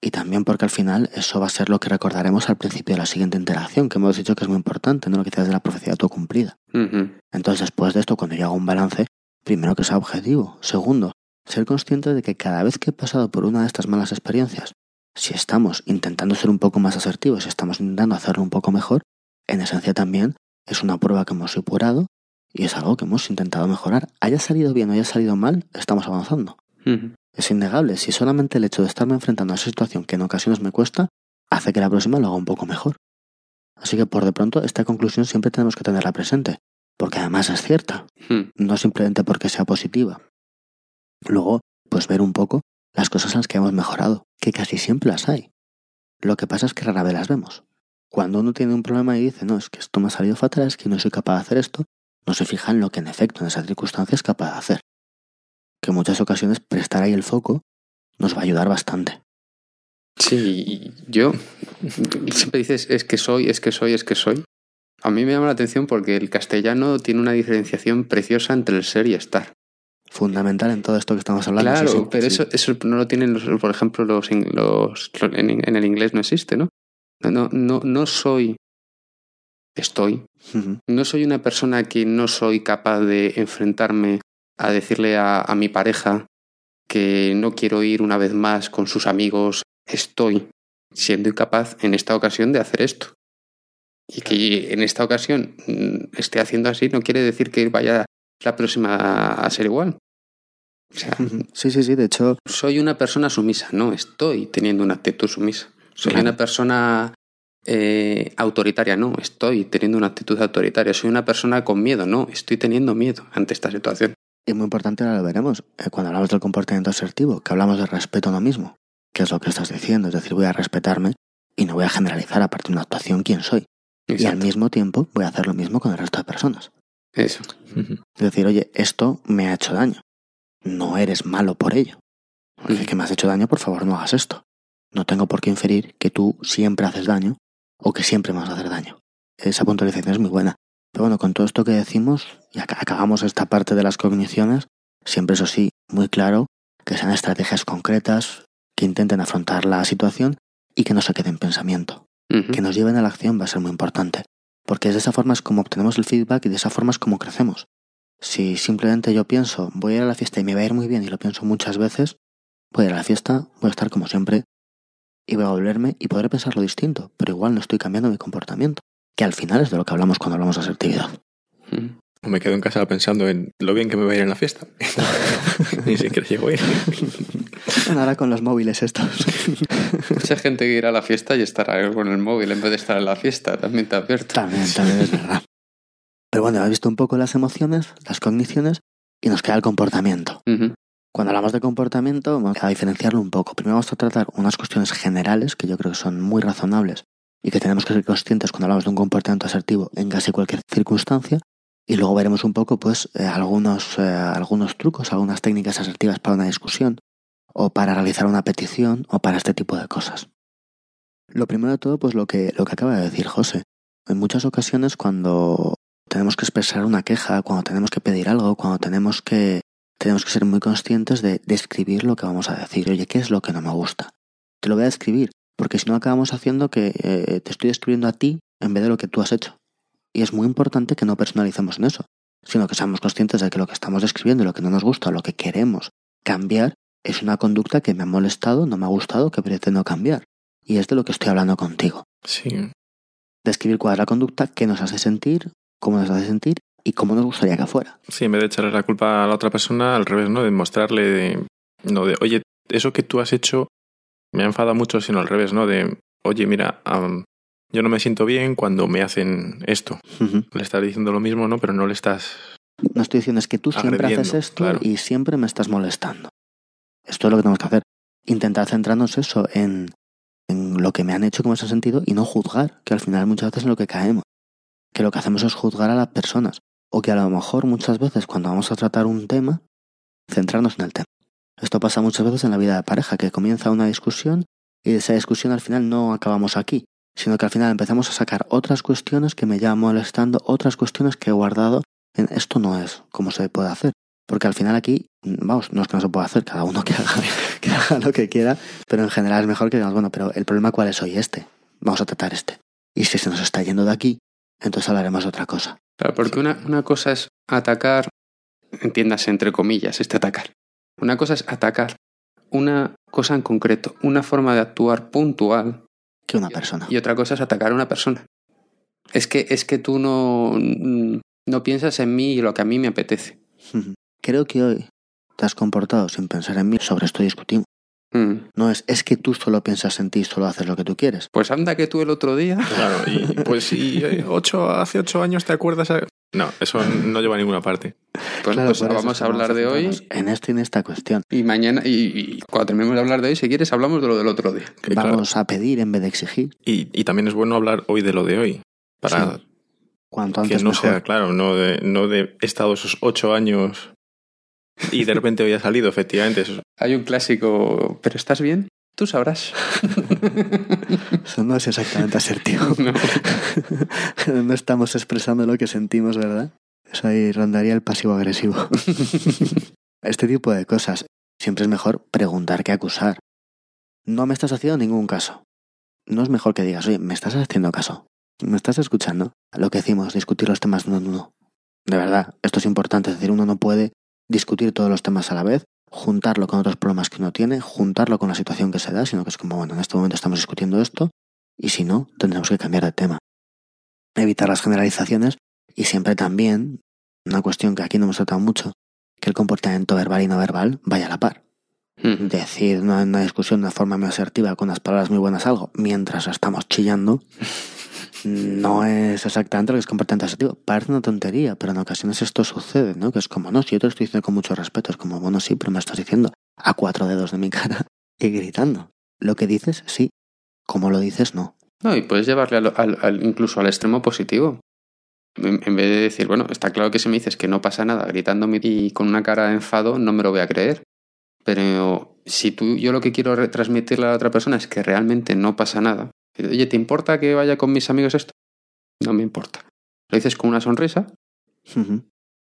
y también porque al final eso va a ser lo que recordaremos al principio de la siguiente interacción, que hemos dicho que es muy importante, no lo que decías de la profecía autocumplida. Ujú. Entonces, después de esto, cuando yo hago un balance, primero que sea objetivo. Segundo, ser consciente de que cada vez que he pasado por una de estas malas experiencias, si estamos intentando ser un poco más asertivos, si estamos intentando hacerlo un poco mejor, en esencia también es una prueba que hemos superado y es algo que hemos intentado mejorar. Haya salido bien o haya salido mal, estamos avanzando. Es innegable. Si solamente el hecho de estarme enfrentando a esa situación que en ocasiones me cuesta, hace que la próxima lo haga un poco mejor. Así que por de pronto esta conclusión siempre tenemos que tenerla presente, porque además es cierta no simplemente porque sea positiva. Luego, pues ver un poco las cosas en las que hemos mejorado, que casi siempre las hay. Lo que pasa es que rara vez las vemos. Cuando uno tiene un problema y dice, no, es que esto me ha salido fatal, es que no soy capaz de hacer esto, no se fija en lo que en efecto en esas circunstancias es capaz de hacer. Que en muchas ocasiones prestar ahí el foco nos va a ayudar bastante. Sí, yo siempre dices es que soy, es que soy, es que soy. A mí me llama la atención porque el castellano tiene una diferenciación preciosa entre el ser y estar. Fundamental en todo esto que estamos hablando. claro, sí, sí, pero sí. eso, eso no lo tienen, los, por ejemplo, los, los en, en el inglés no existe, ¿no? No, no, no, no soy, estoy. No soy una persona que no soy capaz de enfrentarme a decirle a, a mi pareja que no quiero ir una vez más con sus amigos. Estoy siendo incapaz en esta ocasión de hacer esto. Y que en esta ocasión mm, esté haciendo así no quiere decir que vaya la próxima a ser igual. O sea. Sí, sí, sí. De hecho, soy una persona sumisa, no estoy teniendo una actitud sumisa. Soy Claro. una persona eh, autoritaria, no estoy teniendo una actitud autoritaria. Soy una persona con miedo, no estoy teniendo miedo ante esta situación. Y muy importante, ahora lo veremos, eh, cuando hablamos del comportamiento asertivo, que hablamos de respeto a uno mismo, que es lo que estás diciendo, es decir, voy a respetarme y no voy a generalizar a partir de una actuación quién soy. Y al mismo tiempo voy a hacer lo mismo con el resto de personas. Eso. Es decir, oye, esto me ha hecho daño. No eres malo por ello. Oye, Ujú. que me has hecho daño, por favor no hagas esto. No tengo por qué inferir que tú siempre haces daño o que siempre me vas a hacer daño. Esa puntualización es muy buena. Pero bueno, con todo esto que decimos, y ac- acabamos esta parte de las cogniciones, siempre eso sí, muy claro, que sean estrategias concretas, que intenten afrontar la situación y que no se quede en pensamiento. Que nos lleven a la acción va a ser muy importante. Porque de esa forma es como obtenemos el feedback y de esa forma es como crecemos. Si simplemente yo pienso, voy a ir a la fiesta y me va a ir muy bien y lo pienso muchas veces, voy a ir a la fiesta, voy a estar como siempre y voy a volverme y podré pensarlo distinto, pero igual no estoy cambiando mi comportamiento, que al final es de lo que hablamos cuando hablamos de asertividad. Ujú. O me quedo en casa pensando en lo bien que me va a ir en la fiesta. *laughs* Ni siquiera llego a ir. Ahora con los móviles estos. Mucha gente que irá a la fiesta y estará con el móvil en vez de estar en la fiesta, también te advierto. también, también es verdad. Pero bueno, has visto un poco las emociones, las cogniciones y nos queda el comportamiento. Cuando hablamos de comportamiento, vamos a diferenciarlo un poco. Primero vamos a tratar unas cuestiones generales que yo creo que son muy razonables y que tenemos que ser conscientes cuando hablamos de un comportamiento asertivo en casi cualquier circunstancia. Y luego veremos un poco, pues, eh, algunos, eh, algunos trucos, algunas técnicas asertivas para una discusión, o para realizar una petición, o para este tipo de cosas. Lo primero de todo, pues lo que, lo que acaba de decir José. En muchas ocasiones cuando tenemos que expresar una queja, cuando tenemos que pedir algo, cuando tenemos que tenemos que ser muy conscientes de describir lo que vamos a decir. Oye, ¿qué es lo que no me gusta? Te lo voy a describir, porque si no acabamos haciendo que eh, te estoy describiendo a ti en vez de lo que tú has hecho. Y es muy importante que no personalicemos en eso, sino que seamos conscientes de que lo que estamos describiendo, lo que no nos gusta, lo que queremos cambiar, es una conducta que me ha molestado, no me ha gustado, que pretendo cambiar. Y es de lo que estoy hablando contigo. Sí. describir cuál es la conducta, qué nos hace sentir, cómo nos hace sentir y cómo nos gustaría que fuera. Sí, en vez de echarle la culpa a la otra persona, al revés, ¿no? De mostrarle, de, no de, oye, eso que tú has hecho me ha enfadado mucho, sino al revés, ¿no? De, oye, mira, am, yo no me siento bien cuando me hacen esto. Le estás diciendo lo mismo, ¿no? Pero no le estás... No estoy diciendo es que tú siempre haces esto claro. y siempre me estás molestando. Esto es lo que tenemos que hacer. Intentar centrarnos eso en, en lo que me han hecho, cómo se ha sentido y no juzgar, que al final muchas veces es en lo que caemos. Que lo que hacemos es juzgar a las personas. O que a lo mejor muchas veces cuando vamos a tratar un tema, centrarnos en el tema. Esto pasa muchas veces en la vida de pareja, que comienza una discusión y de esa discusión al final no acabamos aquí, sino que al final empezamos a sacar otras cuestiones que me llevan molestando, otras cuestiones que he guardado en esto no es como se puede hacer. Porque al final aquí, vamos, no es que no se pueda hacer, cada uno que haga, *laughs* que haga lo que quiera, pero en general es mejor que digamos, bueno, pero el problema cuál es hoy este, vamos a tratar este. Y si se nos está yendo de aquí, entonces hablaremos de otra cosa. Claro, porque una, una cosa es atacar, entiéndase entre comillas, este atacar. Una cosa es atacar una cosa en concreto, una forma de actuar puntual, Que una persona. y otra cosa es atacar a una persona. Es que, es que tú no, no piensas en mí y lo que a mí me apetece. Creo que hoy te has comportado sin pensar en mí, sobre esto discutimos. Mm. No es, es que tú solo piensas en ti, solo haces lo que tú quieres. Pues anda que tú el otro día. Claro, y *laughs* pues si eh, ocho, hace ocho años te acuerdas... a- No, eso no lleva a ninguna parte. Pues, Claro, pues vamos a hablar de hoy En esto y en esta cuestión. y mañana, y, y cuando terminemos de hablar de hoy, si quieres, hablamos de lo del otro día. Que, claro, Vamos a pedir en vez de exigir. y, y también es bueno hablar hoy de lo de hoy. Para Sí. Cuanto que antes no mejor. sea, claro, no de, no de he estado esos ocho años y de repente hoy ha salido, efectivamente. Eso, Hay un clásico, ¿pero estás bien? Tú sabrás. Eso no es exactamente asertivo. *laughs* No. no estamos expresando lo que sentimos, ¿verdad? Eso ahí rondaría el pasivo agresivo. *laughs* este tipo de cosas. Siempre es mejor preguntar que acusar. No me estás haciendo ningún caso. No es mejor que digas, oye, me estás haciendo caso. ¿Me estás escuchando? Lo que decimos, discutir los temas uno en uno. De verdad, esto es importante. Es decir, uno no puede discutir todos los temas a la vez, juntarlo con otros problemas que uno tiene, juntarlo con la situación que se da, sino que es como, bueno, en este momento estamos discutiendo esto, y si no, tendremos que cambiar de tema. Evitar las generalizaciones y siempre también, una cuestión que aquí no hemos tratado mucho, que el comportamiento verbal y no verbal vaya a la par. Mm. Decir una, una discusión de una forma muy asertiva, con unas palabras muy buenas algo, mientras estamos chillando, *laughs* no es exactamente lo que es comportamiento asertivo. Parece una tontería, pero en ocasiones esto sucede, ¿no? Que es como, no, si yo te estoy diciendo con mucho respeto, es como, bueno, sí, pero me estás diciendo a cuatro dedos de mi cara *laughs* y gritando. Lo que dices, sí. Como lo dices, no. No, y puedes llevarle al, incluso al extremo positivo. En, vez de decir, bueno, está claro que si me dices que no pasa nada gritándome y con una cara de enfado, no me lo voy a creer. Pero si tú, yo lo que quiero retransmitirle a la otra persona es que realmente no pasa nada. Oye, ¿te importa que vaya con mis amigos esto? No me importa. Lo dices con una sonrisa,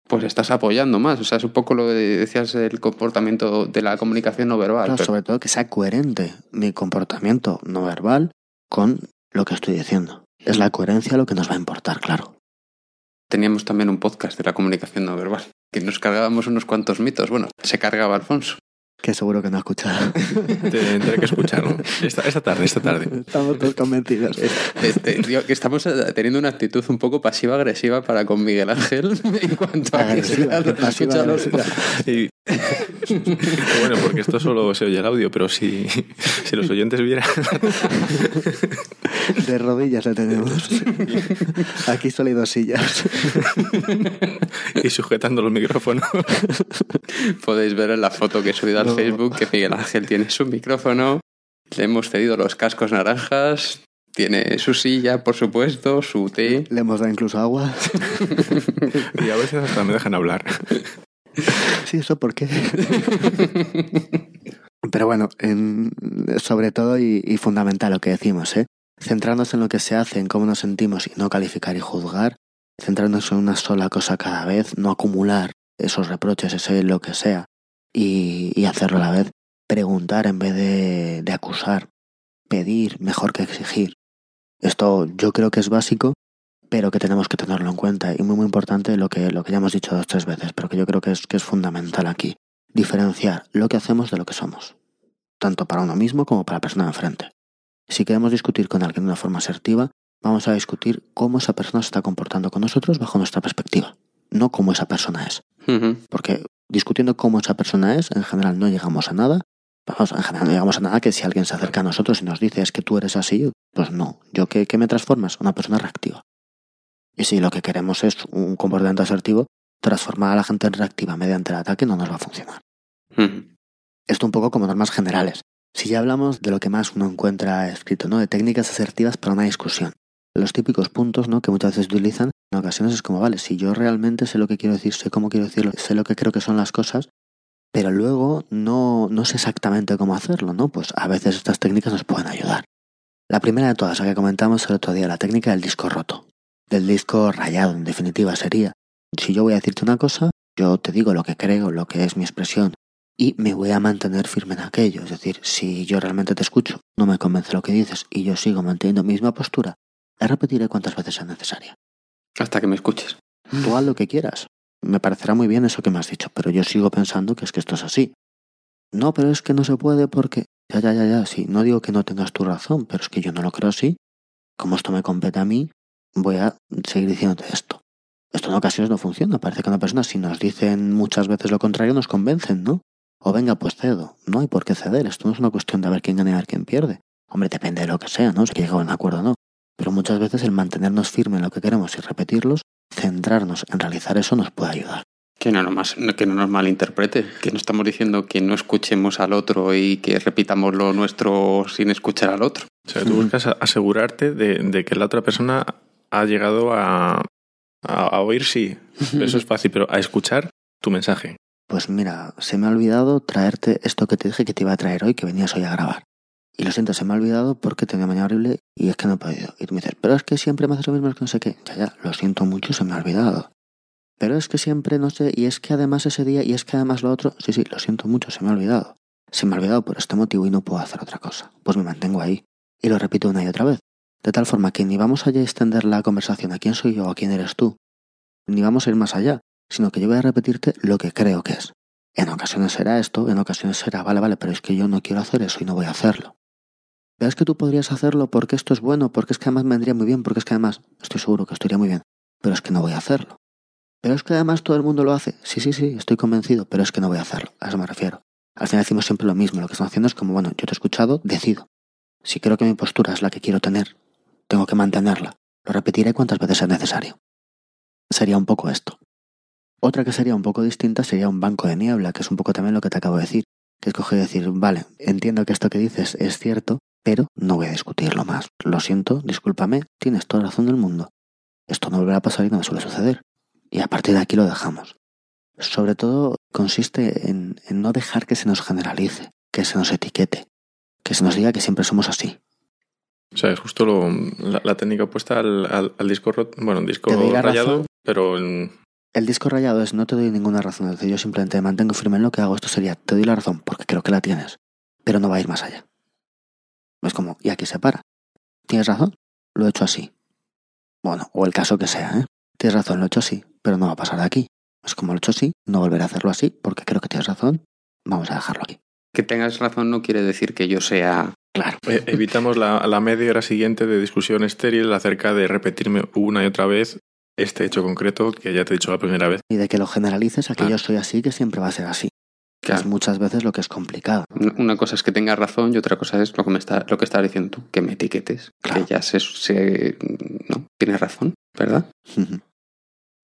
pues estás apoyando más. O sea, es un poco lo que decías del comportamiento de la comunicación no verbal. Claro, pero- sobre todo que sea coherente mi comportamiento no verbal con lo que estoy diciendo. Es la coherencia lo que nos va a importar, claro. Teníamos también un podcast de la comunicación no verbal, que nos cargábamos unos cuantos mitos. Bueno, se cargaba Alfonso. Que seguro que no ha escuchado. *laughs* te- tendré que escucharlo. Esta, esta tarde, esta tarde. Estamos todos convencidos. Este, que estamos eh, teniendo una actitud un poco pasiva-agresiva para con Miguel Ángel *laughs* en cuanto a que Agresiva, se agresiva. Y- bueno, porque esto solo se oye el audio, pero si, si los oyentes vieran... De rodillas le tenemos. Aquí solo hay dos sillas. y sujetando los micrófonos. Podéis ver en la foto que he subido al No. Facebook que Miguel Ángel tiene su micrófono, le hemos cedido los cascos naranjas, tiene su silla, por supuesto, su té. Le hemos dado incluso agua. Y a veces hasta me dejan hablar. Sí, eso por qué. Pero bueno, en- sobre todo y, y fundamental lo que decimos, ¿eh? Centrarnos en lo que se hace, en cómo nos sentimos y no calificar y juzgar. Centrarnos en una sola cosa cada vez, no acumular esos reproches, ese lo que sea, y, y hacerlo a la vez. Preguntar en vez de, de acusar. Pedir mejor que exigir. Esto yo creo que es básico, pero que tenemos que tenerlo en cuenta. Y muy, muy importante lo que, lo que ya hemos dicho dos tres veces, pero que yo creo que es, que es fundamental aquí. Diferenciar lo que hacemos de lo que somos. Tanto para uno mismo como para la persona de enfrente. Si queremos discutir con alguien de una forma asertiva, Vamos a discutir cómo esa persona se está comportando con nosotros bajo nuestra perspectiva, no cómo esa persona es. Porque discutiendo cómo esa persona es, en general no llegamos a nada. Vamos, en general no llegamos a nada que si alguien se acerca a nosotros y nos dice es que tú eres así, pues no. ¿Yo qué, qué me transformas? Una persona reactiva. Y si lo que queremos es un comportamiento asertivo, transformar a la gente en reactiva mediante el ataque no nos va a funcionar. Esto un poco como normas generales. Si ya hablamos de lo que más uno encuentra escrito, ¿no? De técnicas asertivas para una discusión. Los típicos puntos, ¿no? Que muchas veces utilizan, en ocasiones es como, vale, si yo realmente sé lo que quiero decir, sé cómo quiero decirlo, sé lo que creo que son las cosas, pero luego no, no sé exactamente cómo hacerlo, ¿no? Pues a veces estas técnicas nos pueden ayudar. La primera de todas, la que comentamos el otro día, la técnica del disco roto. Del disco rayado, en definitiva, sería, si yo voy a decirte una cosa, yo te digo lo que creo, lo que es mi expresión, y me voy a mantener firme en aquello. Es decir, si yo realmente te escucho, no me convence lo que dices y yo sigo manteniendo mi misma postura, la repetiré cuantas veces sea necesaria. Hasta que me escuches. Tú haz lo que quieras. Me parecerá muy bien eso que me has dicho, pero yo sigo pensando que es que esto es así. No, pero es que no se puede porque... Ya, ya, ya, ya, sí. No digo que no tengas tu razón, pero es que yo no lo creo así. Como esto me compete a mí, voy a seguir diciéndote esto. Esto en ocasiones no funciona. Parece que una persona, si nos dicen muchas veces lo contrario, nos convencen, ¿no? O venga, pues cedo. No hay por qué ceder. Esto no es una cuestión de a ver quién gana y a ver quién pierde. Hombre, depende de lo que sea, ¿no? Si llega a un acuerdo o no. Pero muchas veces el mantenernos firme en lo que queremos y repetirlos, centrarnos en realizar eso nos puede ayudar. Que no, nos que no nos malinterprete, que no estamos diciendo que no escuchemos al otro y que repitamos lo nuestro sin escuchar al otro. O sea, tú buscas asegurarte de, de que la otra persona ha llegado a, a, a oír, sí. *laughs* Eso es fácil, pero a escuchar tu mensaje. Pues mira, se me ha olvidado traerte esto que te dije que te iba a traer hoy, que venías hoy a grabar. Y lo siento, se me ha olvidado porque tenía mañana horrible y es que no he podido. Y tú me dices, pero es que siempre me haces lo mismo, es que no sé qué. Ya, ya, lo siento mucho, se me ha olvidado. Pero es que siempre no sé, y es que además ese día, y es que además lo otro, sí, sí, lo siento mucho, se me ha olvidado. Se me ha olvidado por este motivo y no puedo hacer otra cosa. Pues me mantengo ahí. Y lo repito una y otra vez. De tal forma que ni vamos a extender la conversación a quién soy yo o a quién eres tú. Ni vamos a ir más allá, sino que yo voy a repetirte lo que creo que es. En ocasiones será esto, en ocasiones será, vale, vale, pero es que yo no quiero hacer eso y no voy a hacerlo. Pero es que tú podrías hacerlo porque esto es bueno, porque es que además me vendría muy bien, porque es que además estoy seguro que esto iría muy bien, pero es que no voy a hacerlo. Pero es que además todo el mundo lo hace. Sí, sí, sí, estoy convencido, pero es que no voy a hacerlo. A eso me refiero. Al final decimos siempre lo mismo. Lo que estamos haciendo es como, bueno, yo te he escuchado, decido. Si creo que mi postura es la que quiero tener, tengo que mantenerla. Lo repetiré cuantas veces sea necesario. Sería un poco esto. Otra que sería un poco distinta sería un banco de niebla, que es un poco también lo que te acabo de decir. Que es y decir, vale, entiendo que esto que dices es cierto, pero no voy a discutirlo más. Lo siento, discúlpame, tienes toda la razón del mundo. Esto no volverá a pasar y no me suele suceder. Y a partir de aquí lo dejamos. Sobre todo consiste en no dejar que se nos generalice, que se nos etiquete, que se nos diga que siempre somos así. O sea, es justo lo- la, la técnica opuesta al, al, al disco bueno, un disco rayado, razón. pero en- El disco rayado es no te doy ninguna razón, es decir, yo simplemente me mantengo firme en lo que hago. Esto sería, te doy la razón porque creo que la tienes, pero no va a ir más allá. Es como, y aquí se para. ¿Tienes razón? Lo he hecho así. Bueno, o el caso que sea, ¿eh? Tienes razón, lo he hecho así, pero no va a pasar de aquí. Es como lo he hecho así, no volveré a hacerlo así porque creo que tienes razón. Vamos a dejarlo aquí. Que tengas razón no quiere decir que yo sea... Claro. e- evitamos la, la media hora siguiente de discusión estéril acerca de repetirme una y otra vez este hecho concreto que ya te he dicho la primera vez. Y de que lo generalices a que Ah. yo soy así, que siempre va a ser así. Que es muchas veces lo que es complicado. una cosa es que tengas razón y otra cosa es lo que me está, lo que estás diciendo tú, que me etiquetes. Claro. Que ya se, se- no, tienes razón, ¿verdad?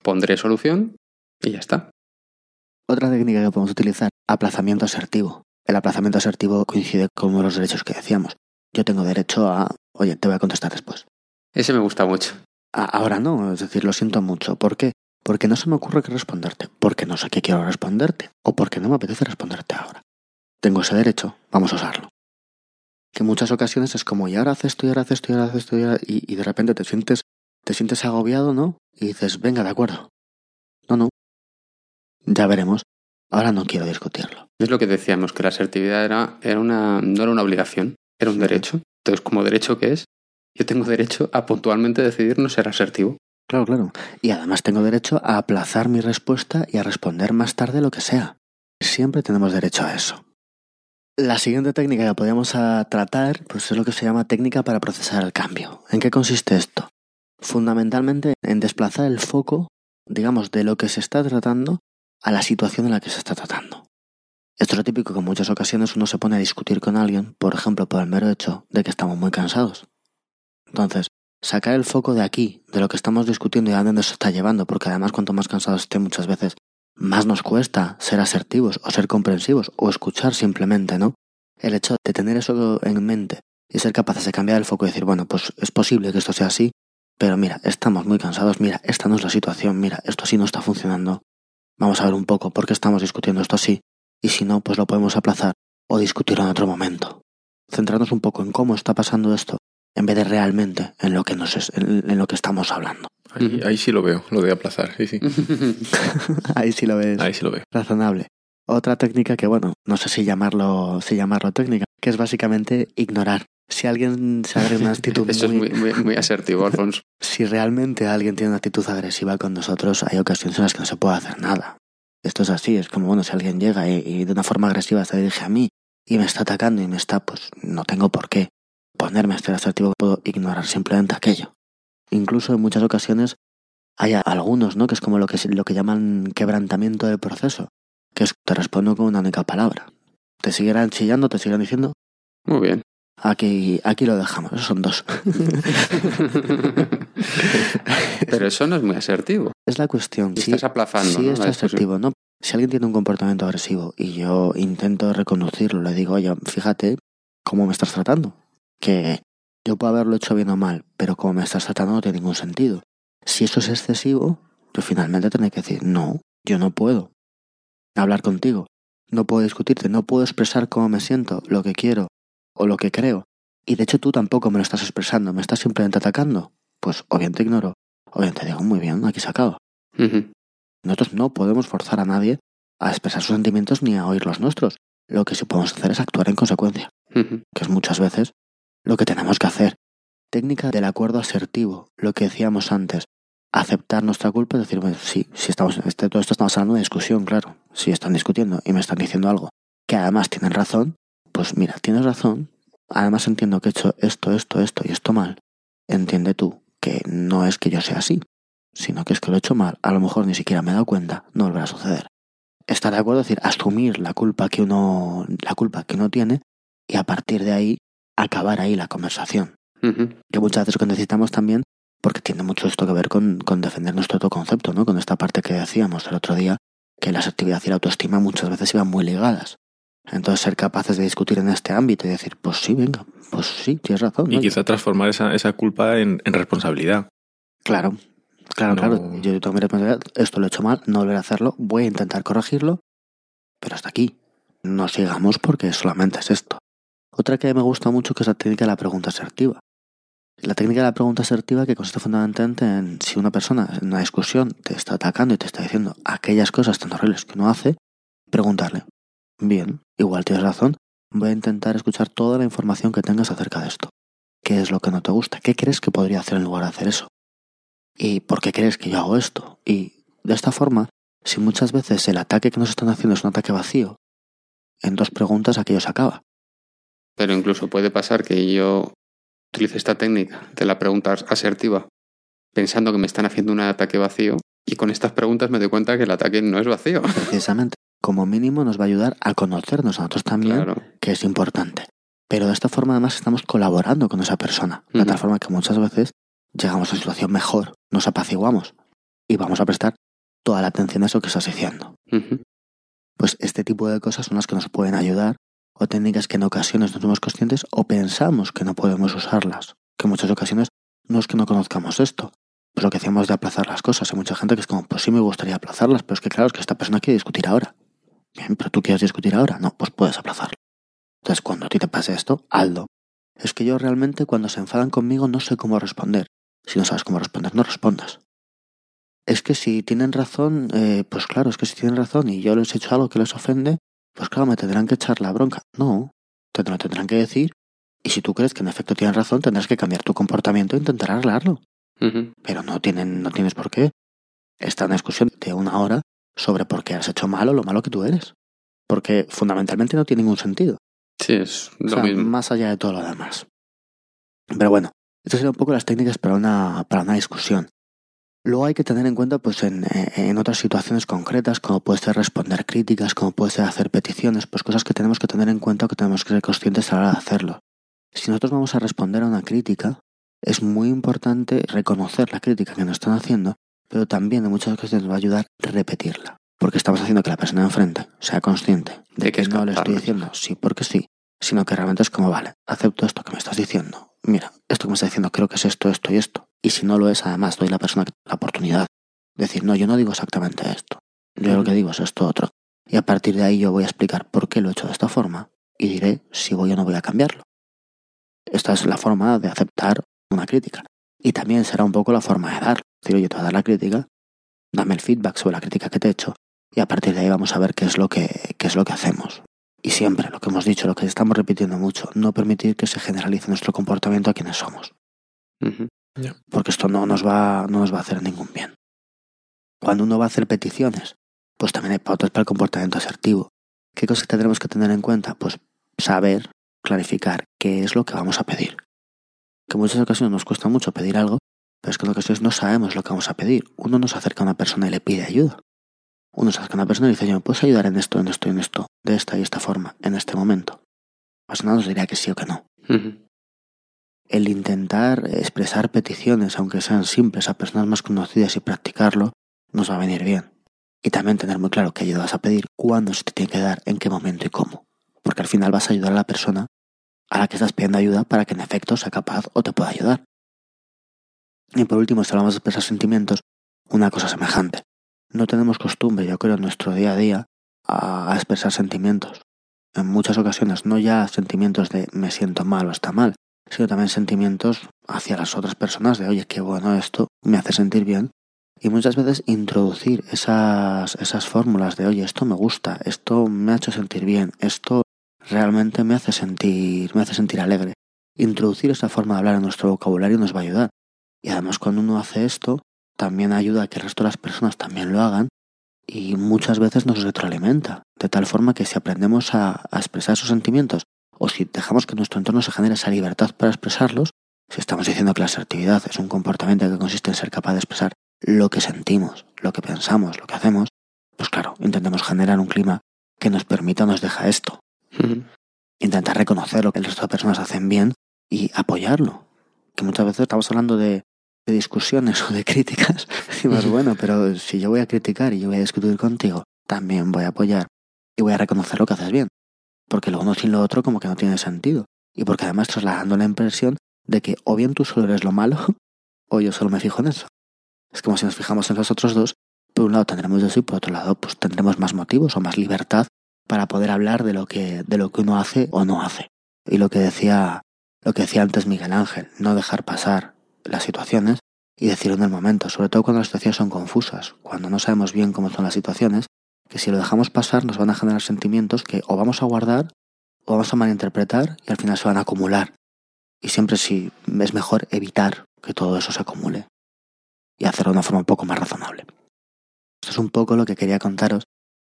Pondré solución y ya está. Otra técnica que podemos utilizar, aplazamiento asertivo. El aplazamiento asertivo coincide con uno de los derechos que decíamos. Yo tengo derecho a, oye, te voy a contestar después. Ese me gusta mucho. A- ahora no, es decir, lo siento mucho. ¿Por qué? Porque no se me ocurre qué responderte, porque no sé qué quiero responderte, o porque no me apetece responderte ahora. Tengo ese derecho, vamos a usarlo. Que en muchas ocasiones es como, y ahora haces esto, y ahora haces esto, y ahora haces esto, y, ahora- y- y de repente te sientes, te sientes agobiado, ¿no? Y dices, venga, de acuerdo. No, no. Ya veremos. Ahora no quiero discutirlo. Es lo que decíamos, que la asertividad era, era una, no era una obligación, era un derecho. Entonces, como derecho que es, yo tengo derecho a puntualmente decidir no ser asertivo. Claro, claro. Y además tengo derecho a aplazar mi respuesta y a responder más tarde lo que sea. Siempre tenemos derecho a eso. La siguiente técnica que podríamos tratar pues es lo que se llama técnica para procesar el cambio. ¿En qué consiste esto? Fundamentalmente en desplazar el foco, digamos, de lo que se está tratando a la situación en la que se está tratando. Esto es lo típico que en muchas ocasiones uno se pone a discutir con alguien, por ejemplo, por el mero hecho de que estamos muy cansados. Entonces, sacar el foco de aquí, de lo que estamos discutiendo y a dónde nos está llevando, porque además cuanto más cansados esté muchas veces, más nos cuesta ser asertivos o ser comprensivos o escuchar simplemente, ¿no? El hecho de tener eso en mente y ser capaces de cambiar el foco y decir, bueno, pues es posible que esto sea así, pero mira, estamos muy cansados, mira, esta no es la situación, mira, esto así no está funcionando. Vamos a ver un poco por qué estamos discutiendo esto así, y si no, pues lo podemos aplazar o discutir en otro momento. Centrarnos un poco en cómo está pasando esto, en vez de realmente en lo que, nos es, en, en lo que estamos hablando. Ahí, ahí sí lo veo, lo de aplazar, sí, sí. *laughs* *laughs* Ahí sí lo ves Ahí sí lo veo. razonable. Otra técnica que, bueno, no sé si llamarlo, si llamarlo técnica, que es básicamente ignorar. Si alguien se abre una actitud Eso es muy, muy, muy, muy asertivo, Alfonso. *laughs* si realmente alguien tiene una actitud agresiva con nosotros, hay ocasiones en las que no se puede hacer nada. Esto es así, es como, bueno, si alguien llega y, y de una forma agresiva se dirige a mí y me está atacando y me está, pues no tengo por qué ponerme a ser asertivo, puedo ignorar simplemente aquello. Incluso en muchas ocasiones hay algunos, ¿no? Que es como lo que, lo que llaman quebrantamiento del proceso, que es te respondo con una única palabra. Te seguirán chillando, te seguirán diciendo, Muy bien. Aquí, aquí lo dejamos, esos son dos. *laughs* Pero eso no es muy asertivo. Es la cuestión. Sí- estás aplazando, Sí, ¿no? es asertivo, ¿no? Si alguien tiene un comportamiento agresivo y yo intento reconducirlo, le digo, oye, fíjate cómo me estás tratando. Que yo puedo haberlo hecho bien o mal, pero como me estás tratando no tiene ningún sentido. Si eso es excesivo, yo finalmente tendré que decir, no, yo no puedo hablar contigo. No puedo discutirte, no puedo expresar cómo me siento, lo que quiero o lo que creo. Y de hecho tú tampoco me lo estás expresando, me estás simplemente atacando. Pues o bien te ignoro, o bien te digo, muy bien, aquí se acaba. Nosotros no podemos forzar a nadie a expresar sus sentimientos ni a oír los nuestros. Lo que sí podemos hacer es actuar en consecuencia, que es muchas veces lo que tenemos que hacer. Técnica del acuerdo asertivo, lo que decíamos antes. Aceptar nuestra culpa y decir, bueno, sí, si estamos, este, todo esto estamos hablando de discusión, claro. Si están discutiendo y me están diciendo algo que además tienen razón, pues mira, tienes razón. Además entiendo que he hecho esto, esto, esto y esto mal. Entiende tú que no es que yo sea así, sino que es que lo he hecho mal, a lo mejor ni siquiera me he dado cuenta, no volverá a suceder. Estar de acuerdo, es decir, asumir la culpa que uno, la culpa que uno tiene y a partir de ahí acabar ahí la conversación. Que muchas veces necesitamos también, porque tiene mucho esto que ver con, con defender nuestro autoconcepto, ¿no? Con esta parte que decíamos el otro día, que la asertividad y la autoestima muchas veces iban muy ligadas. Entonces ser capaces de discutir en este ámbito y decir, pues sí, venga, pues sí, tienes razón. Y ¿no? quizá transformar esa, esa culpa en, en responsabilidad. Claro, claro, No- claro. Yo tengo mi responsabilidad, esto lo he hecho mal, no volveré a hacerlo, voy a intentar corregirlo, pero hasta aquí. No sigamos porque solamente es esto. Otra que me gusta mucho que es la técnica de la pregunta asertiva. La técnica de la pregunta asertiva que consiste fundamentalmente en si una persona en una discusión te está atacando y te está diciendo aquellas cosas tan horribles que uno hace, preguntarle, bien, igual tienes razón, voy a intentar escuchar toda la información que tengas acerca de esto. ¿Qué es lo que no te gusta? ¿Qué crees que podría hacer en lugar de hacer eso? ¿Y por qué crees que yo hago esto? Y de esta forma, si muchas veces el ataque que nos están haciendo es un ataque vacío, en dos preguntas aquello se acaba. Pero incluso puede pasar que yo utilice esta técnica de la pregunta asertiva pensando que me están haciendo un ataque vacío y con estas preguntas me doy cuenta que el ataque no es vacío. Precisamente, como mínimo nos va a ayudar a conocernos a nosotros también, Claro. que es importante. Pero de esta forma además estamos colaborando con esa persona, de tal Ujú. forma que muchas veces llegamos a una situación mejor, nos apaciguamos y vamos a prestar toda la atención a eso que estás diciendo. Ujú. Pues este tipo de cosas son las que nos pueden ayudar o técnicas que en ocasiones no somos conscientes o pensamos que no podemos usarlas. Que en muchas ocasiones no es que no conozcamos esto, pues lo que hacemos de aplazar las cosas. Hay mucha gente que es como, pues sí me gustaría aplazarlas, pero es que claro, es que esta persona quiere discutir ahora. Bien, pero tú quieres discutir ahora, no, pues puedes aplazarlo. Entonces cuando a ti te pase esto, hazlo. Es que yo realmente cuando se enfadan conmigo no sé cómo responder. Si no sabes cómo responder, no respondas. Es que si tienen razón, eh, pues claro, es que si tienen razón y yo les he hecho algo que les ofende, pues claro, me tendrán que echar la bronca. No, te lo tendrán que decir. Y si tú crees que en efecto tienen razón, tendrás que cambiar tu comportamiento e intentar arreglarlo. Pero no, tienen, no tienes por qué una discusión de una hora sobre por qué has hecho malo lo malo que tú eres. Porque fundamentalmente no tiene ningún sentido. Sí, es O lo sea, mismo. más allá de todo lo demás. Pero bueno, estas serían un poco las técnicas para una, para una discusión. Luego hay que tener en cuenta pues en, en otras situaciones concretas, como puede ser responder críticas, como puede ser hacer peticiones, pues cosas que tenemos que tener en cuenta o que tenemos que ser conscientes a la hora de hacerlo. Si nosotros vamos a responder a una crítica, es muy importante reconocer la crítica que nos están haciendo, pero también en muchas ocasiones nos va a ayudar repetirla. Porque estamos haciendo que la persona de enfrente sea consciente de, De que que, es no le estoy diciendo sí porque sí, sino que realmente es como, vale, acepto esto que me estás diciendo. Mira, esto que me estás diciendo creo que es esto, esto y esto. Y si no lo es, además, doy a la persona la oportunidad de decir, no, yo no digo exactamente esto. Yo lo que digo es esto otro. Y a partir de ahí yo voy a explicar por qué lo he hecho de esta forma y diré si voy o no voy a cambiarlo. Esta es la forma de aceptar una crítica. Y también será un poco la forma de dar. Decir, oye, te voy a dar la crítica, dame el feedback sobre la crítica que te he hecho y a partir de ahí vamos a ver qué es lo que, qué es lo que hacemos. Y siempre, lo que hemos dicho, lo que estamos repitiendo mucho, no permitir que se generalice nuestro comportamiento a quienes somos, porque esto no nos va, no nos va a hacer ningún bien. Cuando uno va a hacer peticiones, pues también hay pautas para el comportamiento asertivo. ¿Qué cosas tendremos que tener en cuenta? Pues saber, clarificar qué es lo que vamos a pedir. Que en muchas ocasiones nos cuesta mucho pedir algo, pero es que en ocasiones no sabemos lo que vamos a pedir. Uno nos acerca a una persona y le pide ayuda. Uno se acerca a una persona y dice, yo, ¿me puedes ayudar en esto, en esto y en esto? De esta y esta forma, en este momento. La persona nos diría que sí o que no. El intentar expresar peticiones, aunque sean simples, a personas más conocidas y practicarlo, nos va a venir bien. Y también tener muy claro qué ayuda vas a pedir, cuándo se te tiene que dar, en qué momento y cómo. Porque al final vas a ayudar a la persona a la que estás pidiendo ayuda para que en efecto sea capaz o te pueda ayudar. Y por último, si hablamos de expresar sentimientos, una cosa semejante. No tenemos costumbre, yo creo, en nuestro día a día a, a expresar sentimientos. En muchas ocasiones, no ya sentimientos de me siento mal o está mal, sino también sentimientos hacia las otras personas de oye, qué bueno esto, me hace sentir bien. Y muchas veces introducir esas, esas fórmulas de oye, esto me gusta, esto me ha hecho sentir bien, esto realmente me hace sentir, me hace sentir alegre. Introducir esa forma de hablar en nuestro vocabulario nos va a ayudar. Y además cuando uno hace esto, también ayuda a que el resto de las personas también lo hagan y muchas veces nos retroalimenta, de tal forma que si aprendemos a, a expresar esos sentimientos o si dejamos que nuestro entorno se genere esa libertad para expresarlos, si estamos diciendo que la asertividad es un comportamiento que consiste en ser capaz de expresar lo que sentimos, lo que pensamos, lo que hacemos, pues claro, intentemos generar un clima que nos permita, nos deja esto. Intentar reconocer lo que el resto de personas hacen bien y apoyarlo. Que muchas veces estamos hablando de, de discusiones *laughs* o de críticas. Y más bueno, pero si yo voy a criticar y yo voy a discutir contigo, también voy a apoyar y voy a reconocer lo que haces bien. Porque lo uno sin lo otro como que no tiene sentido. Y porque además trasladando la impresión de que o bien tú solo eres lo malo *laughs* o yo solo me fijo en eso. Es como si nos fijamos en los otros dos, por un lado tendremos eso y por otro lado pues tendremos más motivos o más libertad para poder hablar de lo que, de lo que uno hace o no hace. Y lo que decía, lo que decía antes Miguel Ángel, no dejar pasar las situaciones y decirlo en el momento, sobre todo cuando las situaciones son confusas, cuando no sabemos bien cómo son las situaciones, que si lo dejamos pasar nos van a generar sentimientos que o vamos a guardar o vamos a malinterpretar y al final se van a acumular. Y siempre sí es mejor evitar que todo eso se acumule y hacerlo de una forma un poco más razonable. Esto es un poco lo que quería contaros,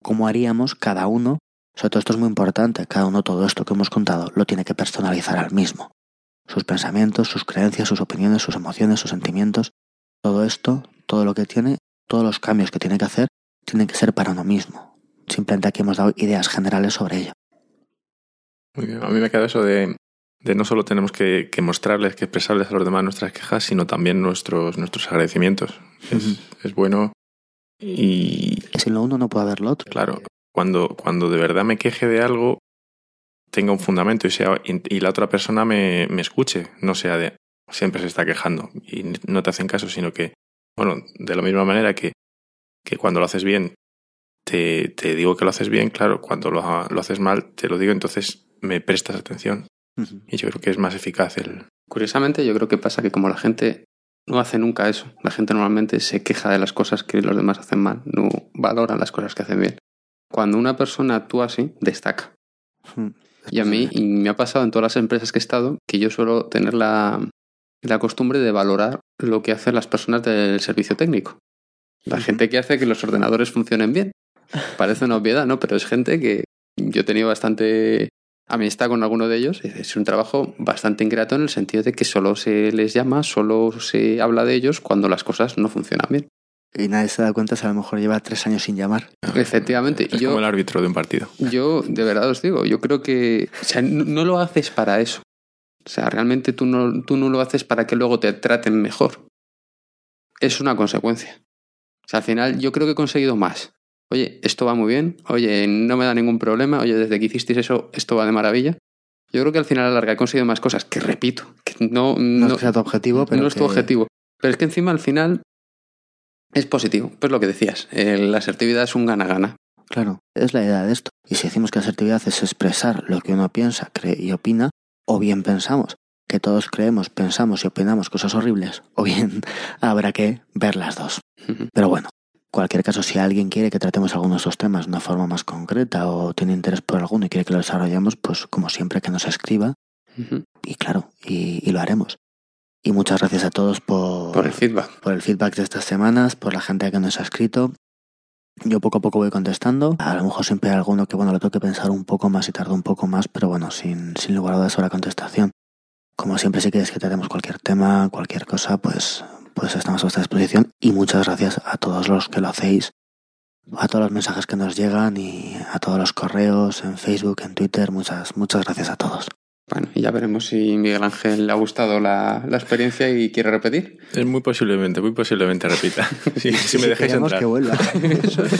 cómo haríamos cada uno, sobre todo esto es muy importante, cada uno todo esto que hemos contado lo tiene que personalizar al mismo. Sus pensamientos, sus creencias, sus opiniones, sus emociones, sus sentimientos, todo esto, todo lo que tiene, todos los cambios que tiene que hacer, tienen que ser para uno mismo. Simplemente aquí hemos dado ideas generales sobre ello. Muy bien. A mí me queda eso de, de no solo tenemos que, que mostrarles, que expresarles a los demás nuestras quejas, sino también nuestros, nuestros agradecimientos. Es, es bueno. Y Sin lo uno no puede haber lo otro. claro, cuando, cuando de verdad me queje de algo, tenga un fundamento y, sea, y, la otra persona me, me escuche, no sea de siempre se está quejando y no te hacen caso, sino que, bueno, de la misma manera que, que cuando lo haces bien, te, te digo que lo haces bien, claro, cuando lo, lo haces mal, te lo digo, entonces me prestas atención. Y yo creo que es más eficaz el... Curiosamente, yo creo que pasa que como la gente no hace nunca eso, la gente normalmente se queja de las cosas que los demás hacen mal, no valoran las cosas que hacen bien. Cuando una persona actúa así, destaca. Ujú. Y a mí y me ha pasado en todas las empresas que he estado que yo suelo tener la, la costumbre de valorar lo que hacen las personas del servicio técnico. La gente que hace que los ordenadores funcionen bien. Parece una obviedad, ¿no? Pero es gente que yo he tenido bastante amistad con alguno de ellos, es un trabajo bastante ingrato en el sentido de que solo se les llama, solo se habla de ellos cuando las cosas no funcionan bien. Y nadie se da cuenta si a lo mejor lleva tres años sin llamar. *laughs* Efectivamente. Es yo, como el árbitro de un partido. yo, de verdad os digo, yo creo que o sea, no, no lo haces para eso. O sea, realmente tú no, tú no lo haces para que luego te traten mejor. Es una consecuencia. O sea, al final yo creo que he conseguido más. Oye, esto va muy bien. Oye, no me da ningún problema. Oye, desde que hicisteis eso, esto va de maravilla. Yo creo que al final a la larga he conseguido más cosas. Que repito, que no, No, no, es que sea tu objetivo, pero. no es tu objetivo. Pero es que encima al final es positivo. Pues lo que decías, la asertividad es un gana-gana. Claro, es la idea de esto. Y si decimos que asertividad es expresar lo que uno piensa, cree y opina, o bien pensamos que todos creemos, pensamos y opinamos cosas horribles, o bien *laughs* habrá que ver las dos. Pero bueno, en cualquier caso, si alguien quiere que tratemos alguno de estos temas de una forma más concreta o tiene interés por alguno y quiere que lo desarrollemos, pues como siempre que nos escriba, y claro, y, y lo haremos. Y muchas gracias a todos por, Por el feedback. por el feedback de estas semanas, por la gente que nos ha escrito. Yo poco a poco voy contestando. A lo mejor siempre hay alguno que, bueno, lo tengo que pensar un poco más y tardo un poco más, pero bueno, sin, sin lugar a dudas la contestación. Como siempre, si queréis que tratemos cualquier tema, cualquier cosa, pues, pues estamos a vuestra disposición. Y muchas gracias a todos los que lo hacéis, a todos los mensajes que nos llegan y a todos los correos en Facebook, en Twitter. Muchas, muchas gracias a todos. Bueno, y ya veremos si Miguel Ángel le ha gustado la, la experiencia y quiere repetir. Es muy posiblemente, muy posiblemente repita. *laughs* Si, si me dejáis entrar. que vuelva. *laughs*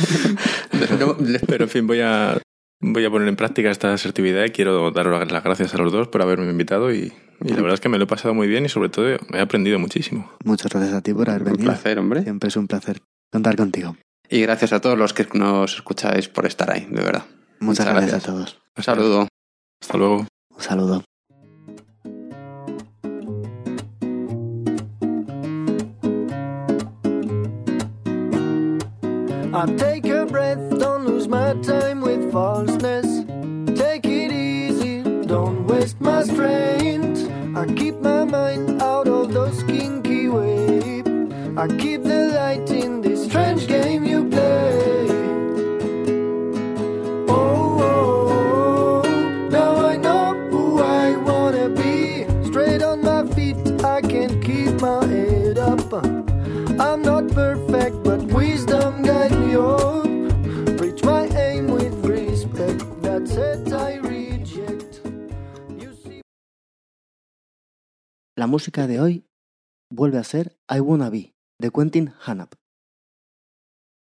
Pero en fin, voy a, voy a poner en práctica esta asertividad y quiero daros las gracias a los dos por haberme invitado y, y la verdad es que me lo he pasado muy bien y sobre todo he aprendido muchísimo. Muchas gracias a ti por haber un venido. placer, hombre. Siempre es un placer contar contigo. Y gracias a todos los que nos escucháis por estar ahí, de verdad. Muchas, Muchas gracias, gracias. a todos. Un saludo. Hasta luego. Un saludo. I take a breath, don't lose my time with falseness. Take it easy, don't waste my strength. I keep my mind out of those kinky waves. I keep the light in this strange game you play. Perfect, but wisdom guide me up. Reach my aim with respect. That's it, I reject. You see. La música de hoy vuelve a ser I Wanna Be, de Quentin Hanap.